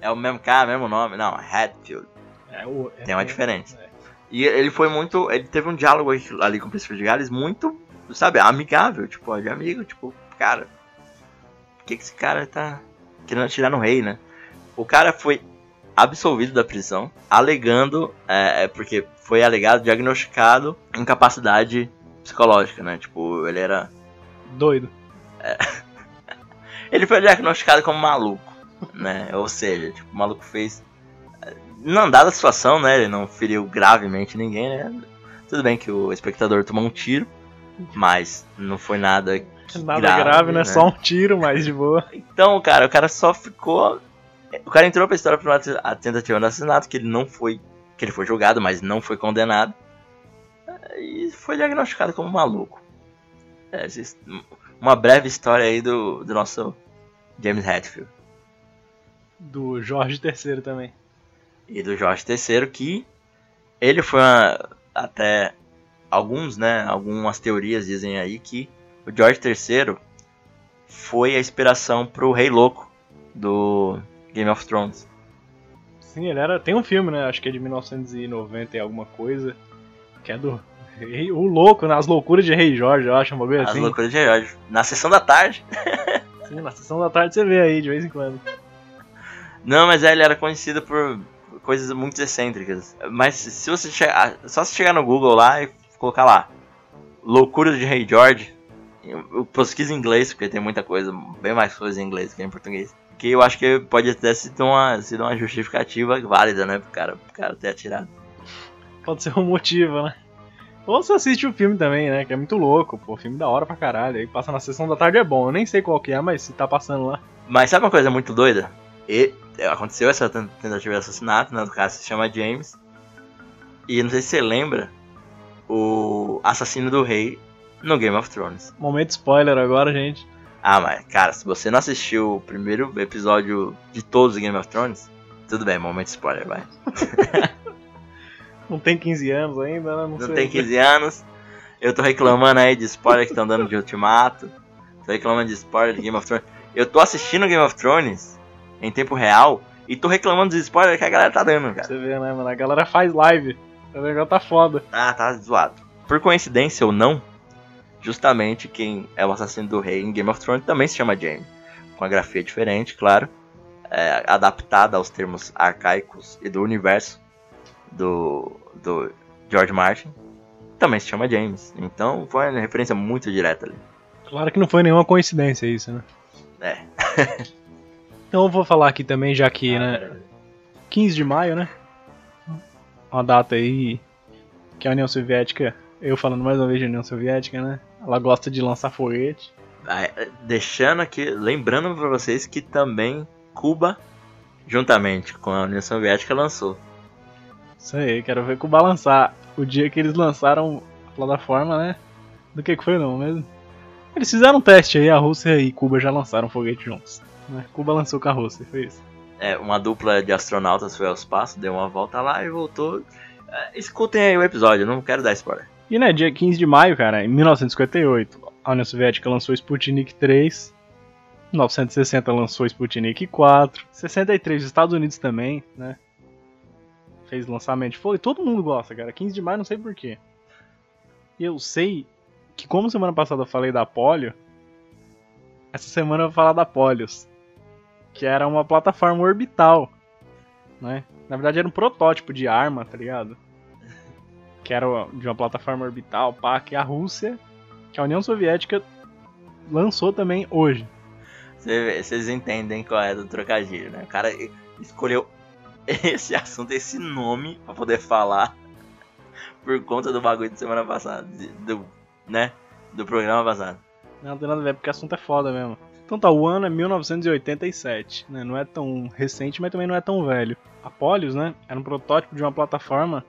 é o mesmo cara, mesmo nome. Não, Hatfield. É o, é Tem uma o- diferença. é. E ele foi muito. Ele teve um diálogo ali com o Príncipe de Gales muito, sabe, amigável, tipo, de amigo, tipo, cara. Por que, que esse cara tá querendo atirar no rei, né? O cara foi absolvido da prisão, alegando, é, é, porque foi alegado, diagnosticado incapacidade psicológica, né? Tipo, ele era. Doido. Ele foi diagnosticado como maluco, né? Ou seja, tipo, o maluco fez. Não dada a situação, né? Ele não feriu gravemente ninguém, né? Tudo bem que o espectador tomou um tiro, mas não foi nada. Nada grave, grave, né? né? Só um tiro, mas de boa. Então, cara, o cara só ficou. O cara entrou pra história por uma tentativa de assassinato, que ele não foi. Que ele foi julgado, mas não foi condenado. E foi diagnosticado como maluco. Uma breve história aí do, do nosso James Hetfield. Do Jorge III também. E do Jorge III, que Ele foi uma, até alguns, né? Algumas teorias dizem aí que o George III foi a inspiração pro Rei Louco do Game of Thrones. Sim, ele era. Tem um filme, né? Acho que é de 1990 e alguma coisa. Que é do. Rei- O louco, né? As loucuras de Rei Jorge, eu acho, uma As assim. loucuras de George. Na sessão da tarde. Sim, na sessão da tarde você vê aí, de vez em quando. Não, mas ele era conhecido por coisas muito excêntricas. Mas se você chegar. Só se chegar no Google lá e colocar lá. Loucuras de Rei George. Eu, eu pesquiso em inglês, porque tem muita coisa, bem mais coisa em inglês que em português. Que eu acho que pode até sido uma, sido uma justificativa válida, né? Pro cara, pro cara ter atirado. Pode ser um motivo, né? Ou você assiste o filme também, né? Que é muito louco, pô. Filme da hora pra caralho. Aí passa na sessão da tarde é bom. Eu nem sei qual que é, mas se tá passando lá. Mas sabe uma coisa muito doida? E aconteceu essa ten- tentativa de assassinato, né? Do cara se chama James. E não sei se você lembra o assassino do rei no Game of Thrones. Momento spoiler agora, gente. Ah, mas cara, se você não assistiu o primeiro episódio de todos do Game of Thrones, tudo bem, momento spoiler, vai. Não tem 15 anos ainda, né? Não, Não sei. tem 15 anos. Eu tô reclamando aí de spoiler que estão dando de Ultimato. Tô reclamando de spoiler de Game of Thrones. Eu tô assistindo Game of Thrones em tempo real e tô reclamando dos spoilers que a galera tá dando, cara. Você vê, né, mano? A galera faz live. O negócio tá foda. Ah, tá zoado. Por coincidência ou não, justamente quem é o assassino do rei em Game of Thrones também se chama Jaime. Com a grafia diferente, claro. É, adaptada aos termos arcaicos e do universo do, do George Martin. Também se chama James. Então foi uma referência muito direta ali. Claro que não foi nenhuma coincidência isso, né? É. Então eu vou falar aqui também, já que, né? 15 de maio, né? Uma data aí que a União Soviética, eu falando mais uma vez de União Soviética, né? Ela gosta de lançar foguete. Deixando aqui, lembrando pra vocês que também Cuba, juntamente com a União Soviética, lançou. Isso aí, quero ver Cuba lançar. O dia que eles lançaram a plataforma, né? Do que que foi não mesmo? Eles fizeram um teste aí, a Rússia e Cuba já lançaram foguete juntos. Né? Cuba lançou com a Rússia, foi isso. É, uma dupla de astronautas foi ao espaço, deu uma volta lá e voltou. É, escutem aí o episódio, não quero dar spoiler. E né, dia 15 de maio, cara, em 1958, a União Soviética lançou Sputnik 3. 1960 lançou Sputnik 4. 63 os Estados Unidos também, né? Fez lançamento de todo mundo gosta, cara. 15 de maio, não sei porquê. Eu sei que como semana passada eu falei da polio, essa semana eu vou falar da Polios. Que era uma plataforma orbital, né? Na verdade era um protótipo de arma, tá ligado? que era de uma plataforma orbital, pá, que a Rússia, que a União Soviética lançou também hoje. Cê- Vocês entendem qual é do trocadilho, né? O cara escolheu esse assunto, esse nome pra poder falar por conta do bagulho de semana passada, do, né? Do programa passado. Não, não tem nada a ver, porque o assunto é foda mesmo. Então tá, o ano é 1987, né? Não é tão recente, mas também não é tão velho. A Polios, né? Era um protótipo de uma plataforma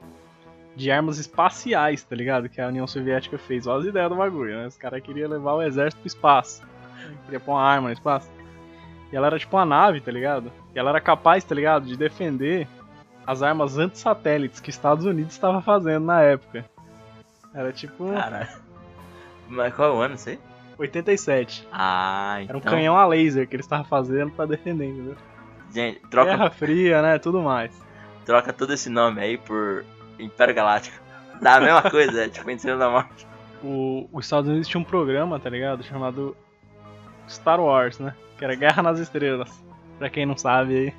de armas espaciais, tá ligado? Que a União Soviética fez. Olha as ideias do bagulho, né? Os caras queriam levar o exército pro espaço. Queria pôr uma arma no espaço. E ela era tipo uma nave, tá ligado? E ela era capaz, tá ligado? De defender as armas anti-satélites que os Estados Unidos estava fazendo na época. Era tipo Caralho. Mas qual é o ano, sei? 87. Ah, Era então. um canhão a laser que eles estavam fazendo pra defender, entendeu? Gente, troca, Guerra Fria, né? Tudo mais. troca todo esse nome aí por Império Galáctico. Dá a mesma coisa, é tipo Estrela da Morte. O, os Estados Unidos tinha um programa, tá ligado? Chamado Star Wars, né? Que era Guerra nas Estrelas. Pra quem não sabe aí.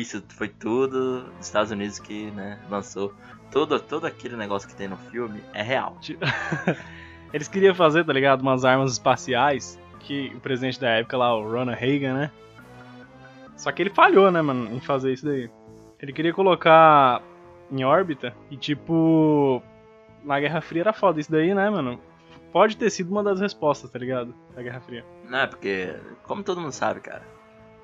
Isso foi tudo dos Estados Unidos que, né, lançou. Todo, todo aquele negócio que tem no filme é real. Eles queriam fazer, tá ligado? Umas armas espaciais. Que o presidente da época lá, o Ronald Reagan, né? Só que ele falhou, né, mano, em fazer isso daí. Ele queria colocar em órbita e, tipo, na Guerra Fria era foda isso daí, né, mano? Pode ter sido uma das respostas, tá ligado? Da Guerra Fria. Não é porque, como todo mundo sabe, cara,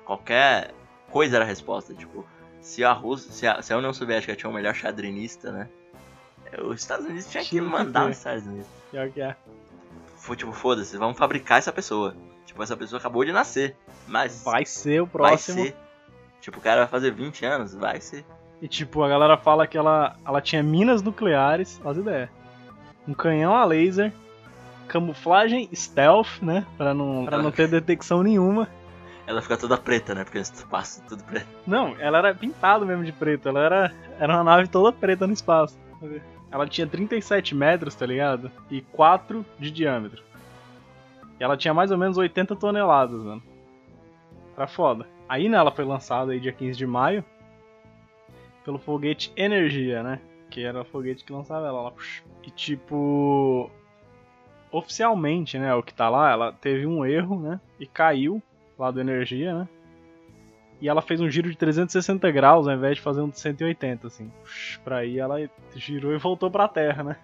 qualquer coisa era a resposta. Tipo, se a Rússia, se a, se a União Soviética tinha o melhor xadrinista, né? Os Estados Unidos tinha que mandar os Estados Unidos. Pior que é. Foi tipo, foda-se, vamos fabricar essa pessoa. Tipo, essa pessoa acabou de nascer. Mas Vai ser o vai próximo. ser. Tipo, o cara vai fazer 20 anos, vai ser. E tipo, a galera fala que ela, ela tinha minas nucleares, as ideias. Um canhão a laser, camuflagem stealth, né? Pra não, pra não ter detecção nenhuma. Ela fica toda preta, né? Porque passa tudo preto. Não, ela era pintada mesmo de preto. Ela era, era uma nave toda preta no espaço. Ela tinha 37 metros, tá ligado? E 4 de diâmetro. E ela tinha mais ou menos 80 toneladas, mano. Era foda. Aí, né, ela foi lançada aí dia 15 de maio. Pelo foguete Energia, né? Que era o foguete que lançava ela lá. E tipo. Oficialmente, né? O que tá lá, ela teve um erro, né? E caiu lá do Energia, né? E ela fez um giro de 360 graus ao invés de fazer um de 180, assim. Pra aí ela girou e voltou pra Terra, né?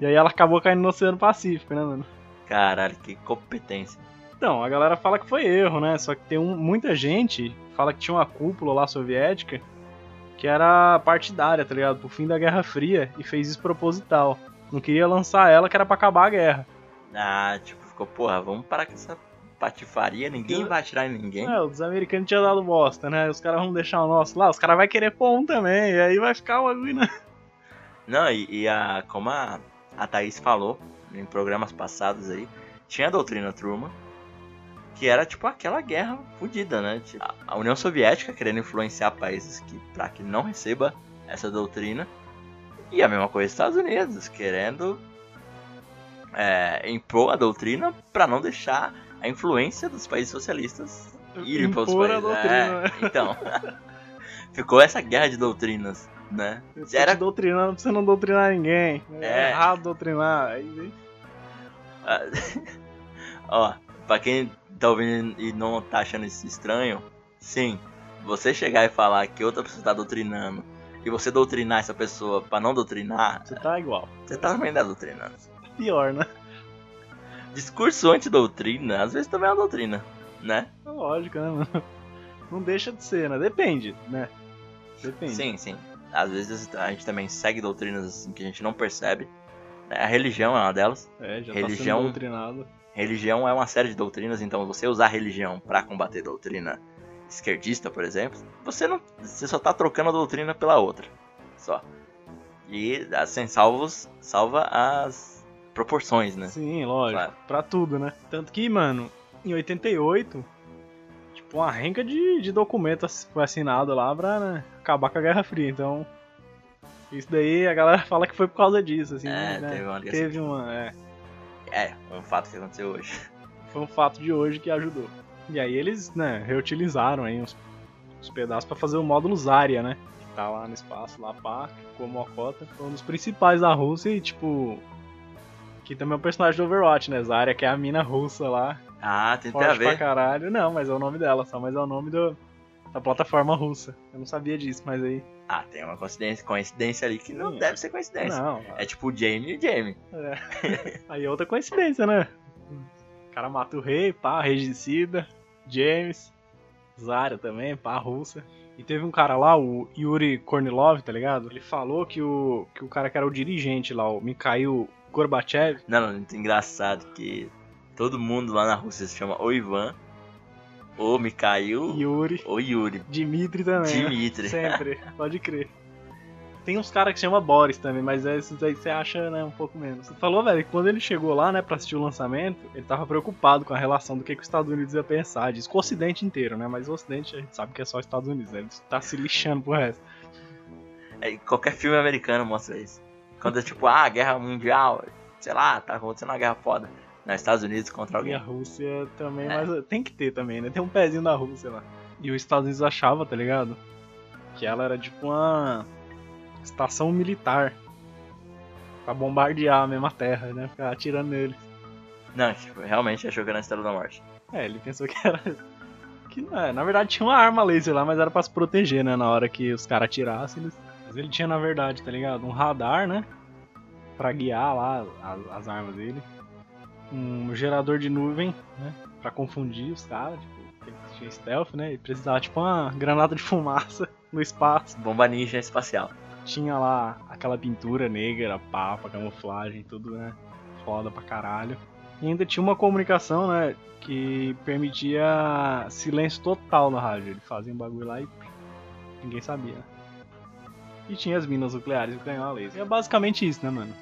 E aí ela acabou caindo no Oceano Pacífico, né, mano? Caralho, que competência. Então, a galera fala que foi erro, né? Só que tem um, muita gente fala que tinha uma cúpula lá soviética que era partidária, tá ligado? Pro fim da Guerra Fria e fez isso proposital. Não queria lançar ela que era pra acabar a guerra. Ah, tipo, ficou, porra, vamos parar com essa patifaria, ninguém vai atirar em ninguém. É, os americanos tinham dado bosta, né? Os caras vão deixar o nosso lá, os caras vão querer pôr um também, e aí vai ficar o bagulho, né? Não, e, e, a, como a, a Thaís falou em programas passados aí, tinha a doutrina Truman, que era tipo aquela guerra fodida, né? Tipo, a União Soviética querendo influenciar países que, pra que não receba essa doutrina, e a mesma coisa os Estados Unidos, querendo é, impor a doutrina para não deixar a influência dos países socialistas irem para os países. Doutrina, é, né? Então, ficou essa guerra de doutrinas, né? Você era doutrinando pra você não doutrinar ninguém. É, é errado doutrinar. Aí... Ó, pra quem tá ouvindo e não tá achando isso estranho, sim, você chegar e falar que outra pessoa tá doutrinando e você doutrinar essa pessoa pra não doutrinar. Você tá igual. Você tá também tá doutrinando. Pior, né? discurso antidoutrina, às vezes também é uma doutrina, né? É lógico, né, mano? Não deixa de ser, né? Depende, né? Depende. Sim, sim. Às vezes a gente também segue doutrinas assim, que a gente não percebe. A religião é uma delas. É, já religião, tá doutrinado. Religião é uma série de doutrinas, então você usar religião para combater doutrina esquerdista, por exemplo, você não, você só tá trocando a doutrina pela outra, só. E assim salvos, salva as proporções, né? Sim, lógico. Claro. Pra tudo, né? Tanto que, mano, em 88, tipo, uma renca de, de documentos foi assinado lá pra né, acabar com a Guerra Fria. Então, isso daí a galera fala que foi por causa disso, assim. É, né? teve uma Teve uma, é. É, um fato que aconteceu hoje. Foi um fato de hoje que ajudou. E aí eles, né, reutilizaram aí uns, uns pedaços para fazer o módulo Zarya, né? Que tá lá no espaço, lá pá, ficou mocota. Foi um dos principais da Rússia e, tipo, que também é um personagem do Overwatch, né? Zarya, que é a mina russa lá. Ah, tem a ver. pra caralho. Não, mas é o nome dela só, mas é o nome do, da plataforma russa. Eu não sabia disso, mas aí. Ah, tem uma coincidência, coincidência ali que não Sim. deve ser coincidência. Não. É tipo o Jamie e o Jamie. É. aí é outra coincidência, né? O cara mata o rei, pá, regicida, James, Zarya também, pá, russa. E teve um cara lá, o Yuri Kornilov, tá ligado? Ele falou que o, que o cara que era o dirigente lá, o Mikhail Gorbachev. Não, não, muito engraçado que todo mundo lá na Rússia se chama ou Ivan, ou Mikhail, Yuri, ou Yuri. Dimitri também. Né? Dimitri. Né? Sempre, pode crer. Tem uns caras que se chama Boris também, mas esses aí você acha, né, um pouco menos. Você falou, velho, que quando ele chegou lá, né, pra assistir o lançamento, ele tava preocupado com a relação do que, que os Estados Unidos ia pensar. Diz com o Ocidente inteiro, né, mas o Ocidente a gente sabe que é só os Estados Unidos, né, ele tá se lixando pro resto. É, qualquer filme americano mostra isso. Quando é tipo, ah, guerra mundial, sei lá, tá acontecendo uma guerra foda. Nos Estados Unidos contra alguém. E a Rússia também, é. mas tem que ter também, né? Tem um pezinho da Rússia lá. E os Estados Unidos achava, tá ligado? Que ela era tipo uma estação militar. Pra bombardear a mesma terra, né? Ficar atirando neles. Não, tipo, realmente achou que era a Estrela da Morte. É, ele pensou que era. Que não é. Na verdade tinha uma arma laser lá, mas era pra se proteger, né? Na hora que os caras atirassem, eles mas ele tinha, na verdade, tá ligado? Um radar, né? Pra guiar lá as, as armas dele. Um gerador de nuvem, né? Pra confundir os caras, tipo, ele tinha stealth, né? E precisava, tipo, uma granada de fumaça no espaço. Bomba ninja espacial. Tinha lá aquela pintura negra, papa, camuflagem, tudo, né? Foda pra caralho. E ainda tinha uma comunicação, né? Que permitia silêncio total na rádio. Ele fazia um bagulho lá e ninguém sabia. E tinha as minas nucleares e o canhão a laser. E é basicamente isso, né, mano?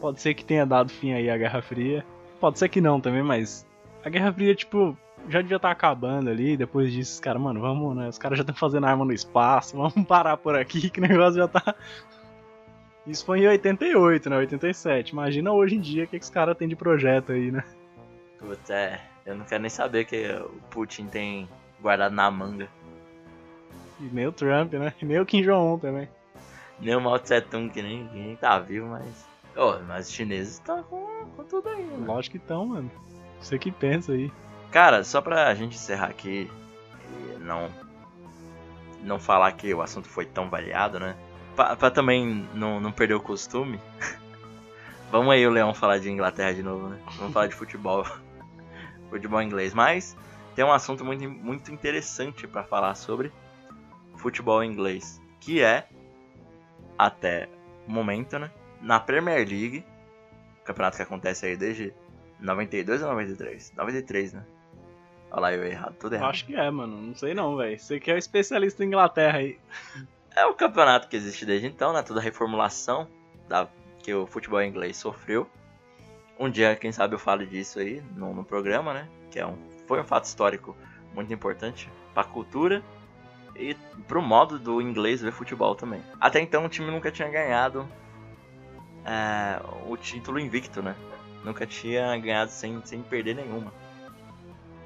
Pode ser que tenha dado fim aí à Guerra Fria. Pode ser que não também, mas a Guerra Fria, tipo, já devia estar tá acabando ali. Depois disso, os caras, mano, vamos, né? Os caras já estão fazendo arma no espaço, vamos parar por aqui que o negócio já tá. Isso foi em 88, né? 87. Imagina hoje em dia o que, que os caras têm de projeto aí, né? Putz, é. Eu não quero nem saber o que o Putin tem guardado na manga. E nem o Trump, né? E nem o Kim Jong-un também. Nem o Mao Tse Tung, que nem, que nem tá vivo, mas. Oh, mas os chineses estão com, com tudo aí, mano. Lógico que estão, mano. Você que pensa aí. Cara, só pra gente encerrar aqui e não. Não falar que o assunto foi tão variado, né? Pra, pra também não, não perder o costume. Vamos aí o Leão falar de Inglaterra de novo, né? Vamos falar de futebol. futebol inglês. Mas tem um assunto muito, muito interessante para falar sobre futebol inglês. Que é, até o momento, né? Na Premier League. Campeonato que acontece aí desde 92 ou 93? 93, né? Olha lá, eu errado, tudo errado. Acho que é, mano. Não sei não, velho. Você que é o especialista em Inglaterra aí. É o campeonato que existe desde então, né? Toda a reformulação da, que o futebol inglês sofreu. Um dia, quem sabe, eu falo disso aí no, no programa, né? Que é um, foi um fato histórico muito importante para a cultura e pro modo do inglês ver futebol também. Até então o time nunca tinha ganhado é, o título invicto, né? Nunca tinha ganhado sem, sem perder nenhuma.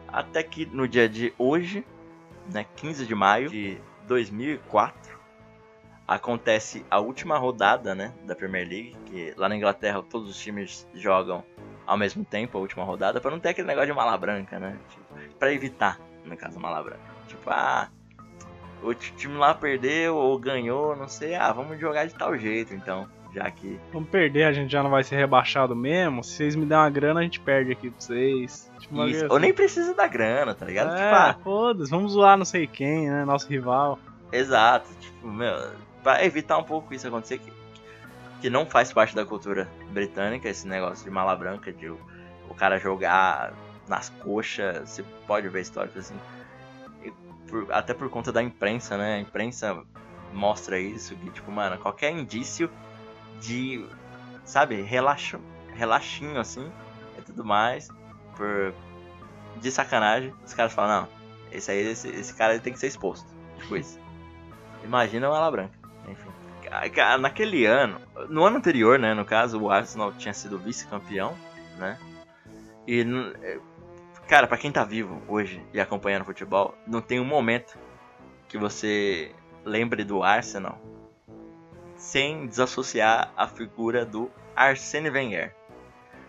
Até que no dia de hoje, né, 15 de maio de 2004, acontece a última rodada, né, da Premier League, que lá na Inglaterra todos os times jogam ao mesmo tempo a última rodada, para não ter aquele negócio de mala branca, né? Tipo, para evitar, no caso, mala branca. Tipo, ah, o time lá perdeu ou ganhou, não sei, ah, vamos jogar de tal jeito, então, já que Vamos perder, a gente já não vai ser rebaixado mesmo. Se vocês me der uma grana, a gente perde aqui pra vocês. Tipo, Isso. Ou assim. nem precisa da grana, tá ligado? É, Tipo, ah, foda-se, vamos zoar não sei quem, né? Nosso rival. Exato, tipo, meu, pra evitar um pouco isso acontecer, que, que não faz parte da cultura britânica, esse negócio de mala branca, de o, o cara jogar nas coxas, você pode ver históricos assim. Por- até por conta da imprensa, né? A imprensa mostra isso, que tipo, mano, qualquer indício de, sabe, relaxo, relaxinho assim, e tudo mais, por de sacanagem, os caras falam, não, esse aí, esse, esse cara tem que ser exposto. Tipo isso. Imagina uma ala branca. Enfim. Naquele ano, no ano anterior, né, no caso, o Arsenal tinha sido vice-campeão, né? E, cara, pra quem tá vivo hoje e acompanhando futebol, não tem um momento que você lembre do Arsenal sem desassociar a figura do Arsene Wenger.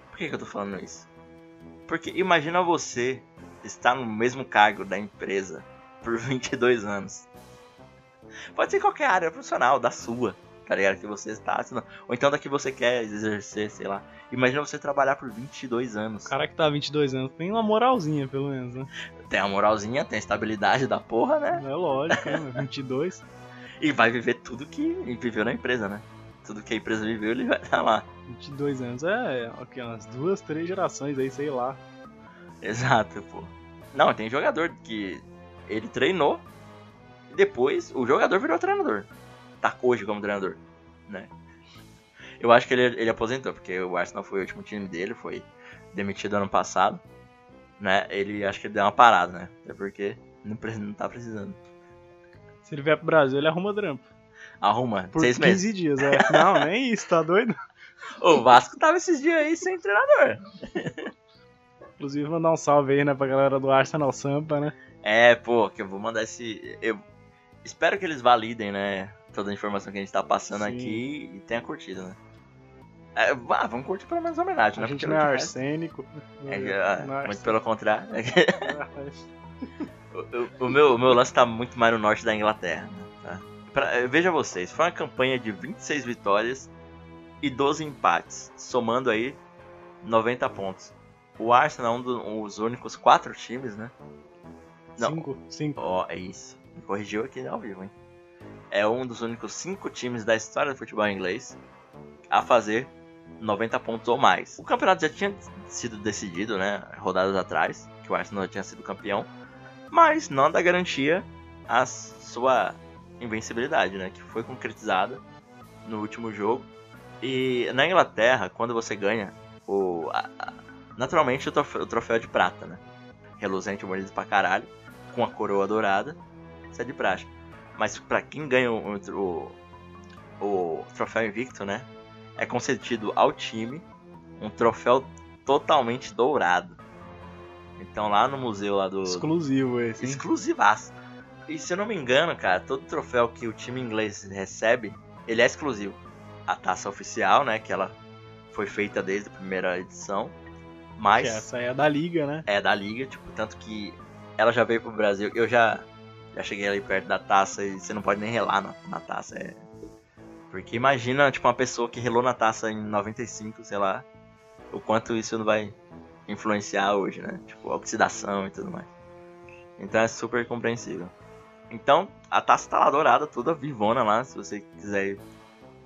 Por que, que eu tô falando isso? Porque imagina você estar no mesmo cargo da empresa por 22 anos. Pode ser qualquer área profissional da sua, tá ligado? Que você está, assinando. ou então da que você quer exercer, sei lá. Imagina você trabalhar por 22 anos. O cara que tá há 22 anos tem uma moralzinha, pelo menos, né? Tem a moralzinha, tem a estabilidade da porra, né? É lógico, né? 22. E vai viver tudo que viveu na empresa, né? Tudo que a empresa viveu, ele vai estar lá. 22 anos. É, ok, umas duas, três gerações aí, sei lá. Exato, pô. Não, tem jogador que ele treinou e depois o jogador virou treinador. Hoje como treinador, né? Eu acho que ele, ele aposentou, porque o Arsenal foi o último time dele, foi demitido ano passado, né? Ele acho que ele deu uma parada, né? Até porque não, não tá precisando. Se ele vier pro Brasil, ele arruma trampo. Arruma, Por seis 15 meses. dias, é. Não, nem isso, tá doido? O Vasco tava esses dias aí sem treinador. Inclusive, mandar um salve aí, né, pra galera do Arsenal Sampa, né? É, pô, que eu vou mandar esse. Eu espero que eles validem, né? Toda a informação que a gente tá passando Sim. aqui e tenha curtido, né? É, ah, vamos curtir pelo menos a homenagem, A né? gente não é arsênico. É, é, é muito pelo contrário. arsênico. o, o- o meu, o meu lance tá muito mais no norte da Inglaterra. né, tá? Pra- eh, veja vocês, foi uma campanha de 26 vitórias e 12 empates, somando aí 90 pontos. O Arsenal é um dos únicos quatro times, né? Não. Cinco, cinco. Ó, é isso. Me corrigiu aqui ao vivo, hein? É um dos únicos cinco times da história do futebol inglês a fazer 90 pontos ou mais. O campeonato já tinha sido decidido, né? Rodadas atrás, que o Arsenal tinha sido campeão. Mas nada garantia a sua invencibilidade, né? Que foi concretizada no último jogo. E na Inglaterra, quando você ganha o. a- a- naturalmente o troféu, o troféu de prata, né? Reluzente, bonito pra caralho. Com a coroa dourada. Isso é de praxe. Mas pra quem ganha o, o, o troféu invicto, né? É concedido ao time um troféu totalmente dourado. Então lá no museu lá do. Exclusivo esse. hein? Exclusivaço. E se eu não me engano, cara, todo troféu que o time inglês recebe, ele é exclusivo. A taça oficial, né? Que ela foi feita desde a primeira edição. Mas Que essa é da liga, né? é da liga, tipo, tanto que ela já veio pro Brasil. Eu já, já cheguei ali perto da taça e você não pode nem relar na, na taça. É... Porque imagina, tipo, uma pessoa que relou na taça em 95, sei lá, o quanto isso não vai influenciar hoje, né? Tipo, oxidação e tudo mais. Então é super compreensível. Então, a taça tá lá dourada, toda vivona lá, se você quiser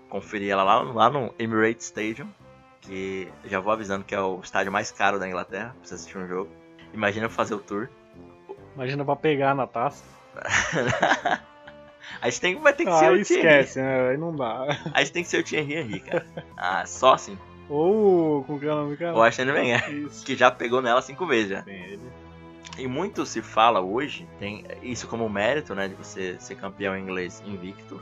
conferir ela lá, lá no Emirates Stadium, que já vou avisando que é o estádio mais caro da Inglaterra, pra você assistir um jogo. Imagina fazer o tour. Imagina pra pegar na taça. A gente tem, vai ter que Ah, ser o Thierry. esquece, né? Aí não dá. A gente tem que ser o Thierry Henry, cara. Ah, só assim. Ou com que é o nome, cara? O Arsene Wenger, que já pegou nela cinco vezes já. Tem ele. E muito se fala hoje, tem isso como mérito, né, de você ser campeão inglês invicto.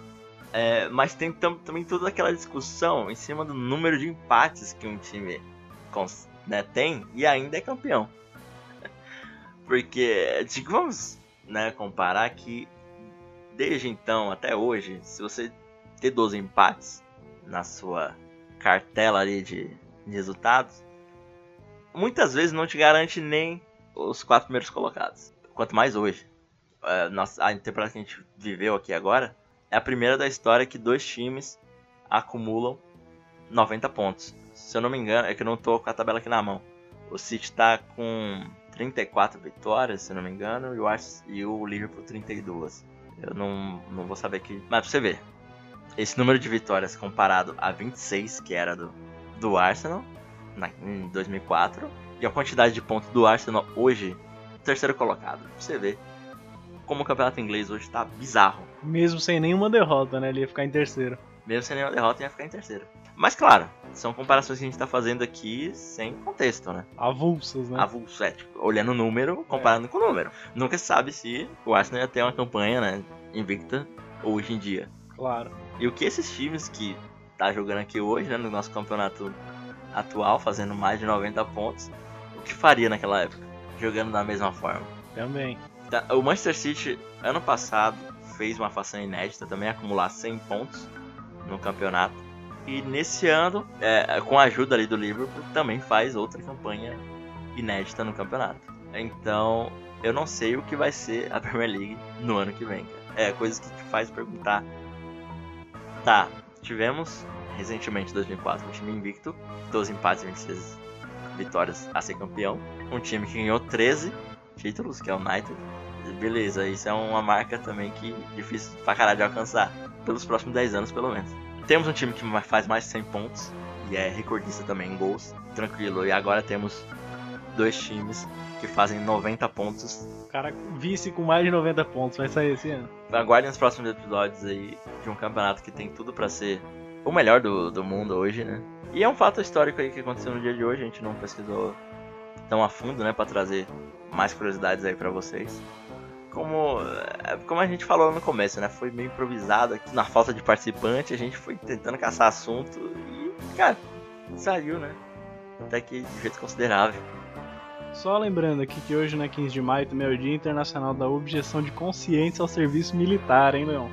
É, mas tem tam- também toda aquela discussão em cima do número de empates que um time né, tem e ainda é campeão. Porque, digo, vamos né, comparar que desde então até hoje, se você ter 12 empates na sua cartela ali de, resultados, muitas vezes não te garante nem os quatro primeiros colocados. Quanto mais hoje. É, nossa, a temporada que a gente viveu aqui agora é a primeira da história que dois times acumulam 90 pontos. Se eu não me engano, é que eu não tô com a tabela aqui na mão. O City tá com 34 vitórias, se não me engano, e o, Ars- e o Liverpool 32. Eu não, não vou saber aqui. Mas pra você ver, esse número de vitórias comparado a 26, que era do, do Arsenal na, em 2004, e a quantidade de pontos do Arsenal hoje, terceiro colocado. Pra você ver como o campeonato inglês hoje tá bizarro. Mesmo sem nenhuma derrota, né? Ele ia ficar em terceiro. Mesmo sem nenhuma derrota, ia ficar em terceiro. Mas claro, são comparações que a gente tá fazendo aqui sem contexto, né? Avulsos, né? Avulso, é, tipo, olhando o número, comparando com o número. Nunca se sabe se o Arsenal ia ter uma campanha, né, invicta hoje em dia. Claro. E o que esses times que tá jogando aqui hoje, né, no nosso campeonato atual, fazendo mais de 90 pontos, o que faria naquela época, jogando da mesma forma? Também. Tá, O Manchester City, ano passado, fez uma façanha inédita também, acumular 100 pontos no campeonato. E nesse ano, é, com a ajuda ali do Liverpool, também faz outra campanha inédita no campeonato. Então, eu não sei o que vai ser a Premier League no ano que vem. É coisas que te faz perguntar. Tá, tivemos recentemente 2004 um time invicto, 12 empates e 26 vitórias a ser campeão. Um time que ganhou 13 títulos, que é o United. Beleza, isso é uma marca também que é difícil pra caralho de alcançar. Pelos próximos 10 anos, pelo menos. Temos um time que faz mais de 100 pontos. E é recordista também em gols. Tranquilo. E agora temos dois times que fazem 90 pontos. Cara vice com mais de 90 pontos. Vai sair esse ano. Aguardem os próximos episódios aí de um campeonato que tem tudo pra ser o melhor do, do mundo hoje, né? E é um fato histórico aí que aconteceu no dia de hoje. A gente não pesquisou tão a fundo, né? Pra trazer mais curiosidades aí pra vocês como, é, como a gente falou no começo, né? Foi meio improvisado aqui. Na falta de participante, a gente foi tentando caçar assunto e, cara, saiu, né? Até que de jeito considerável. Só lembrando aqui que hoje, né, 15 de maio, também é o Dia Internacional da Objeção de Consciência ao Serviço Militar, hein, Leão?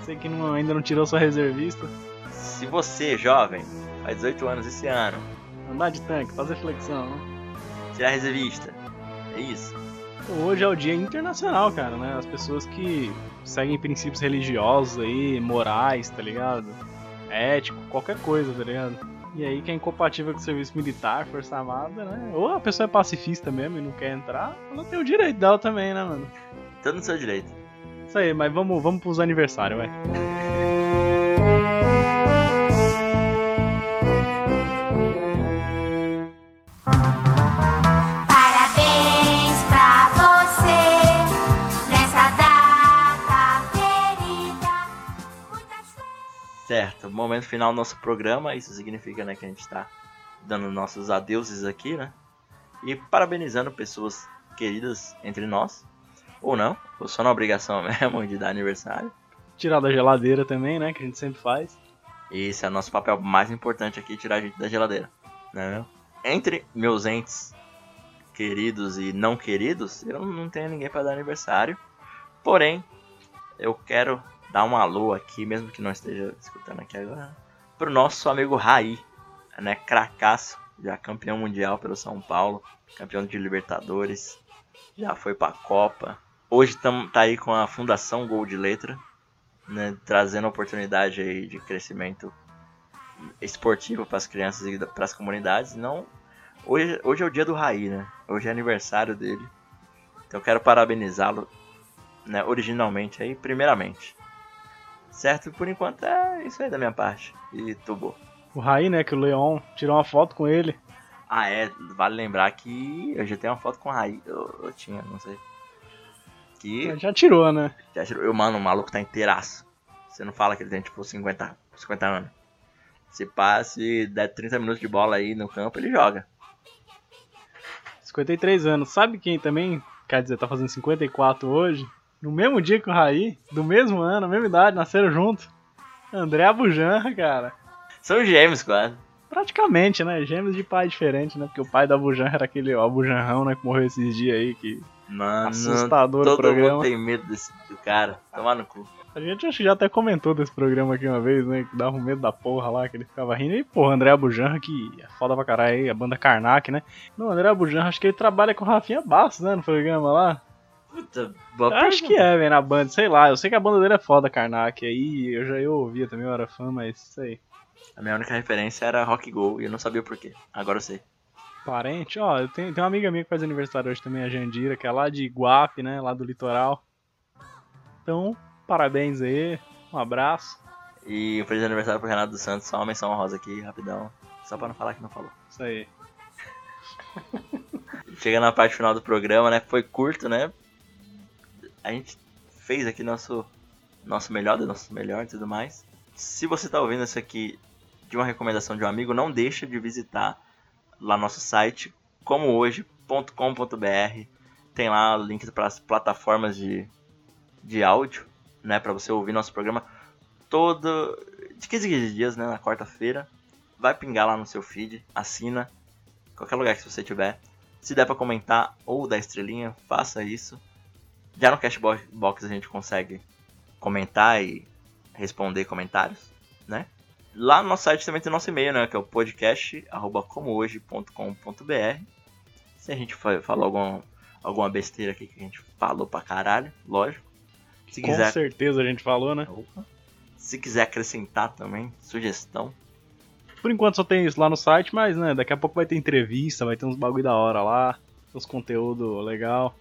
Você que não- ainda não tirou sua reservista, Se você, jovem, faz 18 anos esse ano, andar de tanque, fazer flexão, né? tirar reservista, é isso. Hoje é o dia internacional, cara, né? As pessoas que seguem princípios religiosos aí, morais, tá ligado? Ético, qualquer coisa, tá ligado? E aí, quem é incompatível com o serviço militar, força armada, né? Ou a pessoa é pacifista mesmo e não quer entrar, ela tem o direito dela também, né, mano? Tudo no seu direito. Isso aí, mas vamos, vamos pros aniversários, vai. Momento final do nosso programa. Isso significa né, que a gente está dando nossos adeuses aqui, né? E parabenizando pessoas queridas entre nós. Ou não, ou só na obrigação mesmo de dar aniversário. Tirar da geladeira também, né? Que a gente sempre faz. Esse é o nosso papel mais importante aqui, tirar a gente da geladeira. Né? Entre meus entes queridos e não queridos, eu não tenho ninguém para dar aniversário. Porém, eu quero dar um alô aqui, mesmo que não esteja escutando aqui agora, pro nosso amigo Raí, né? Cracaço, já campeão mundial pelo São Paulo, campeão de Libertadores, já foi pra Copa. Hoje tam, tá aí com a Fundação Gol de Letra, né? Trazendo oportunidade aí de crescimento esportivo para as crianças e para as comunidades. Não, hoje, hoje é o dia do Raí, né? Hoje é aniversário dele. Então eu quero parabenizá-lo, né? Originalmente aí, primeiramente. Certo? Por enquanto é isso aí da minha parte. E tubo. O Raí, né? Que o Leon tirou uma foto com ele. Ah, é. Vale lembrar que eu já tenho uma foto com o Raí. Eu, eu tinha, não sei. Que. Já tirou, né? Já tirou. Eu, mano, o maluco tá inteiraço. Você não fala que ele tem tipo 50, 50 anos. Se passe, der 30 minutos de bola aí no campo, ele joga. 53 anos. Sabe quem também, quer dizer, tá fazendo 54 hoje? No mesmo dia que o Raí, do mesmo ano, mesma idade, nasceram juntos. André Abujanra, cara. São gêmeos, quase. Praticamente, né? Gêmeos de pai diferente, né? Porque o pai do Abujanra era aquele ó, Abujanrão, né? Que morreu esses dias aí, que Mano, Assustador o todo programa. mundo tem medo desse do cara. Tomar no cu. A gente acho que já até comentou desse programa aqui uma vez, né? Que dava um medo da porra lá, que ele ficava rindo. E, porra, André Abujanra, que é foda pra caralho aí, a banda Karnak, né? Não, André Abujanra, acho que ele trabalha com o Rafinha Bastos, né? No programa lá. Puta, boa acho que é, velho, na banda, sei lá. Eu sei que a banda dele é foda, Karnak. Aí eu já eu ouvia também, eu era fã, mas isso aí. A minha única referência era Rock Go e eu não sabia porquê. Agora eu sei. Parente, ó, eu tenho, tenho uma amiga minha que faz aniversário hoje também, a Jandira, que é lá de Iguape, né? Lá do litoral. Então, parabéns aí, um abraço. E um feliz aniversário pro Renato dos Santos. Só uma menção honrosa aqui, rapidão. Só pra não falar que não falou. Isso aí. Chega na parte final do programa, né? Foi curto, né? A gente fez aqui nosso, nosso melhor, do nosso melhor e tudo mais. Se você tá ouvindo isso aqui de uma recomendação de um amigo, não deixa de visitar lá nosso site, comohoje.com.br. Tem lá links para as plataformas de, de áudio, né? Para você ouvir nosso programa todo de 15 em 15 dias, né? Na quarta-feira. Vai pingar lá no seu feed, assina, qualquer lugar que você tiver. Se der para comentar ou dar estrelinha, faça isso. Já no Cashbox a gente consegue comentar e responder comentários, né? Lá no nosso site também tem nosso e-mail, né? Que é o podcast.comohoje.com.br Se a gente fa- falou algum, alguma besteira aqui que a gente falou pra caralho, lógico. Se Com quiser, certeza a gente falou, né? Opa. se quiser acrescentar também, sugestão, Por enquanto só tem isso lá no site, mas né, daqui a pouco vai ter entrevista, vai ter uns bagulho da hora lá, uns conteúdo legal.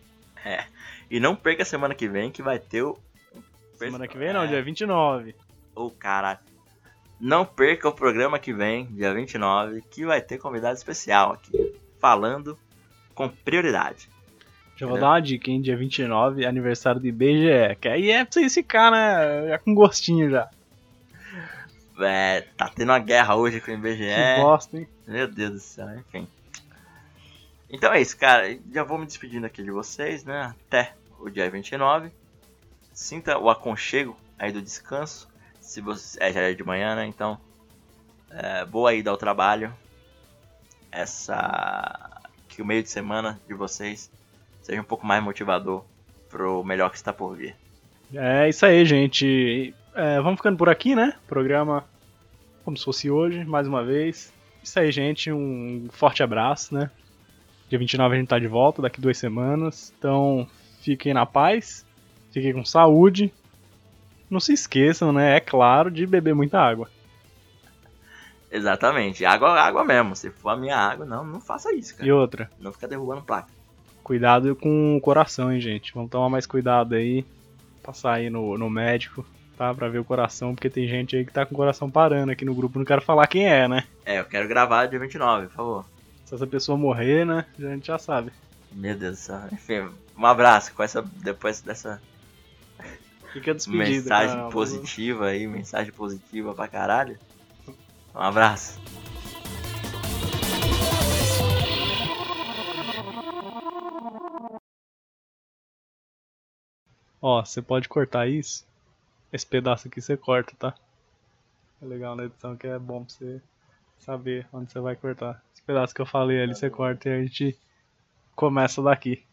E não perca a semana que vem que vai ter o. Semana que vem não, É. dia 29. Ô caralho. Não perca o programa que vem, dia 29, que vai ter convidado especial aqui. Falando com prioridade. Já vou dar uma dica, hein? Dia 29, aniversário do IBGE. Que aí é pra você ficar, né? Já com gostinho já. É, tá tendo uma guerra hoje com o IBGE. Que bosta, hein? Meu Deus do céu, enfim. Então é isso, cara. Já vou me despedindo aqui de vocês, né? Até o dia 29. Sinta o aconchego aí do descanso. Se você. É, já é de manhã, né? Então. É, boa ida ao trabalho. Essa. Que o meio de semana de vocês seja um pouco mais motivador pro melhor que está por vir. É isso aí, gente. É, vamos ficando por aqui, né? Programa como se fosse hoje, mais uma vez. Isso aí, gente. Um forte abraço, né? Dia 29 a gente tá de volta, daqui duas semanas. Então, fiquem na paz, fiquem com saúde. Não se esqueçam, né? É claro, de beber muita água. Exatamente. Água, água mesmo. Se for a minha água, não, não faça isso, cara. E outra, Não fica derrubando placa. cuidado com o coração, hein, gente. Vamos tomar mais cuidado aí. Passar aí no, no médico, tá? Pra ver o coração, porque tem gente aí que tá com o coração parando aqui no grupo. Não quero falar quem é, né? É, eu quero gravar dia 29, por favor. Se essa pessoa morrer, né? A gente já sabe. Meu Deus do céu. Enfim, um abraço com essa. Depois dessa. Fica. Mensagem cara. positiva aí, mensagem positiva pra caralho. Um abraço. Ó, você pode cortar isso. Esse pedaço aqui você corta, tá? É legal na edição que é bom pra você saber onde você vai cortar. Esse pedaço que eu falei ali você corta e a gente começa daqui.